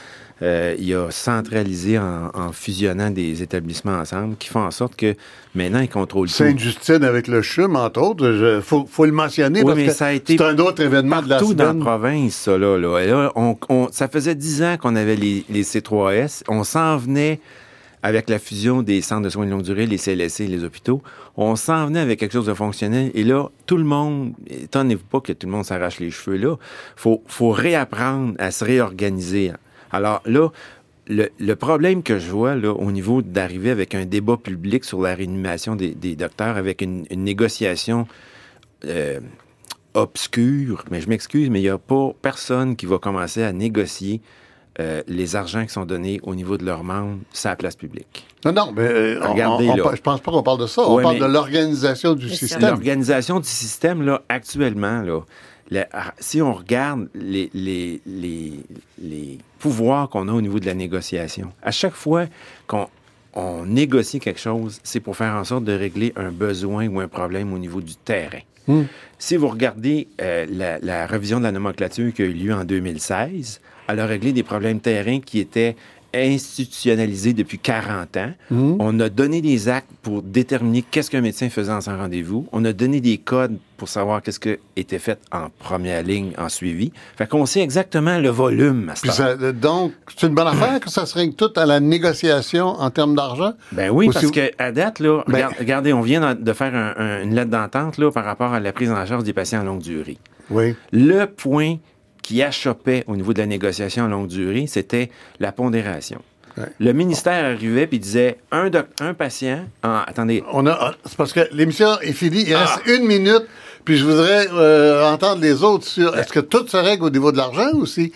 Speaker 3: Euh, il a centralisé en, en fusionnant des établissements ensemble qui font en sorte que maintenant, il contrôle tout.
Speaker 1: Sainte-Justine avec le CHUM, entre autres. Il faut, faut le mentionner
Speaker 3: Oui,
Speaker 1: parce
Speaker 3: mais
Speaker 1: que c'est un autre événement de la
Speaker 3: partout dans la
Speaker 1: semaine.
Speaker 3: province, ça, là. là. Et là, on- on- ça faisait dix ans qu'on avait les, les C3S. On s'en venait avec la fusion des centres de soins de longue durée, les CLSC et les hôpitaux. On s'en venait avec quelque chose de fonctionnel. Et là, tout le monde, étonnez-vous pas que tout le monde s'arrache les cheveux, là. Faut, faut réapprendre à se réorganiser. Alors là, le, problème que je vois là, au niveau d'arriver avec un débat public sur la réanimation des, docteurs, avec une, une négociation euh, obscure, mais je m'excuse, mais il n'y a pas personne qui va commencer à négocier euh, les argents qui sont donnés au niveau de leurs membres sur la place publique.
Speaker 1: Non, non, mais euh,
Speaker 3: Regardez,
Speaker 1: on- on-
Speaker 3: là.
Speaker 1: je pense pas qu'on parle de ça. On parle de l'organisation du
Speaker 2: c'est
Speaker 1: système.
Speaker 3: L'organisation du système, là, actuellement, là, la- si on regarde les, les, les, les pouvoirs qu'on a au niveau de la négociation, à chaque fois qu'on on négocie quelque chose, c'est pour faire en sorte de régler un besoin ou un problème au niveau du terrain.
Speaker 1: Hmm.
Speaker 3: Si vous regardez euh, la, la révision de la nomenclature qui a eu lieu en 2016, elle a réglé des problèmes terrains qui étaient institutionnalisés depuis 40 ans.
Speaker 1: Hmm.
Speaker 3: On a donné des actes pour déterminer qu'est-ce qu'un médecin faisait en son rendez-vous. On a donné des codes pour savoir qu'est-ce qui était fait en première ligne, en suivi. Fait qu'on sait exactement le volume à ce
Speaker 1: ça- euh, donc, c'est une bonne affaire que ça se règle tout à la négociation en termes d'argent?
Speaker 3: Ben oui,
Speaker 1: Ou
Speaker 3: parce
Speaker 1: si-
Speaker 3: que à date, là,
Speaker 1: Ben-
Speaker 3: regarde- regardez, on vient de faire un- un- une lettre d'entente là, par rapport à la prise en charge des patients à longue durée.
Speaker 1: Oui.
Speaker 3: Le point qui achoppait au niveau de la négociation à longue durée, c'était la pondération.
Speaker 1: Ouais.
Speaker 3: Le ministère arrivait puis disait un, doc- un patient. en- attendez,
Speaker 1: On a, c'est parce que l'émission est finie. Il reste
Speaker 3: Ah.
Speaker 1: une minute. Puis je voudrais euh, entendre les autres sur est-ce que tout se règle au niveau de l'argent aussi?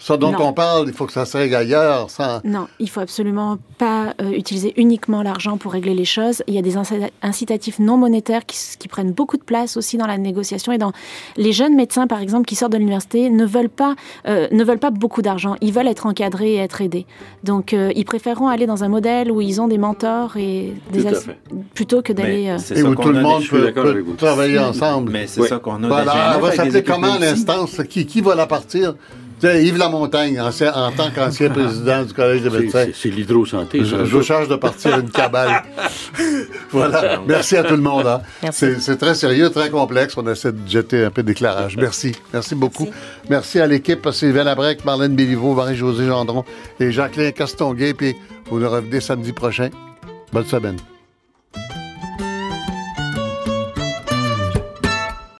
Speaker 1: Ça dont
Speaker 7: Non.
Speaker 1: on parle, il faut que ça se règle ailleurs. Sans...
Speaker 7: Non, il faut absolument pas euh, utiliser uniquement l'argent pour régler les choses. Il y a des incita- incitatifs non monétaires qui, prennent beaucoup de place aussi dans la négociation et dans les jeunes médecins, par exemple, qui sortent de l'université, ne veulent pas euh, ne veulent pas beaucoup d'argent. Ils veulent être encadrés et être aidés. Donc, euh, ils préféreront aller dans un modèle où ils ont des mentors et des
Speaker 4: Tout à
Speaker 7: assi-
Speaker 4: fait.
Speaker 7: plutôt que d'aller. euh,
Speaker 1: Et
Speaker 3: ça
Speaker 1: où tout le
Speaker 3: a
Speaker 1: monde peut, travailler ensemble.
Speaker 3: Mais c'est
Speaker 4: Oui.
Speaker 3: ça qu'on a
Speaker 1: Voilà, elle va s'appeler comment l'instance? Qui, qui va la partir? Yves Lamontagne, ancien- en tant qu'ancien président du Collège des médecins.
Speaker 4: C'est l'hydrosanté, ça.
Speaker 1: Je, je vous charge de partir une cabale. voilà. Merci à tout le monde. hein. C'est très sérieux, très complexe. On essaie de jeter un peu d'éclairage. Merci. Merci beaucoup. Merci, à l'équipe. Sylvain Labrec, Marlène Béliveau, Marie-Josée Gendron et Jacqueline Castonguay. Puis vous nous revenez samedi prochain. Bonne semaine.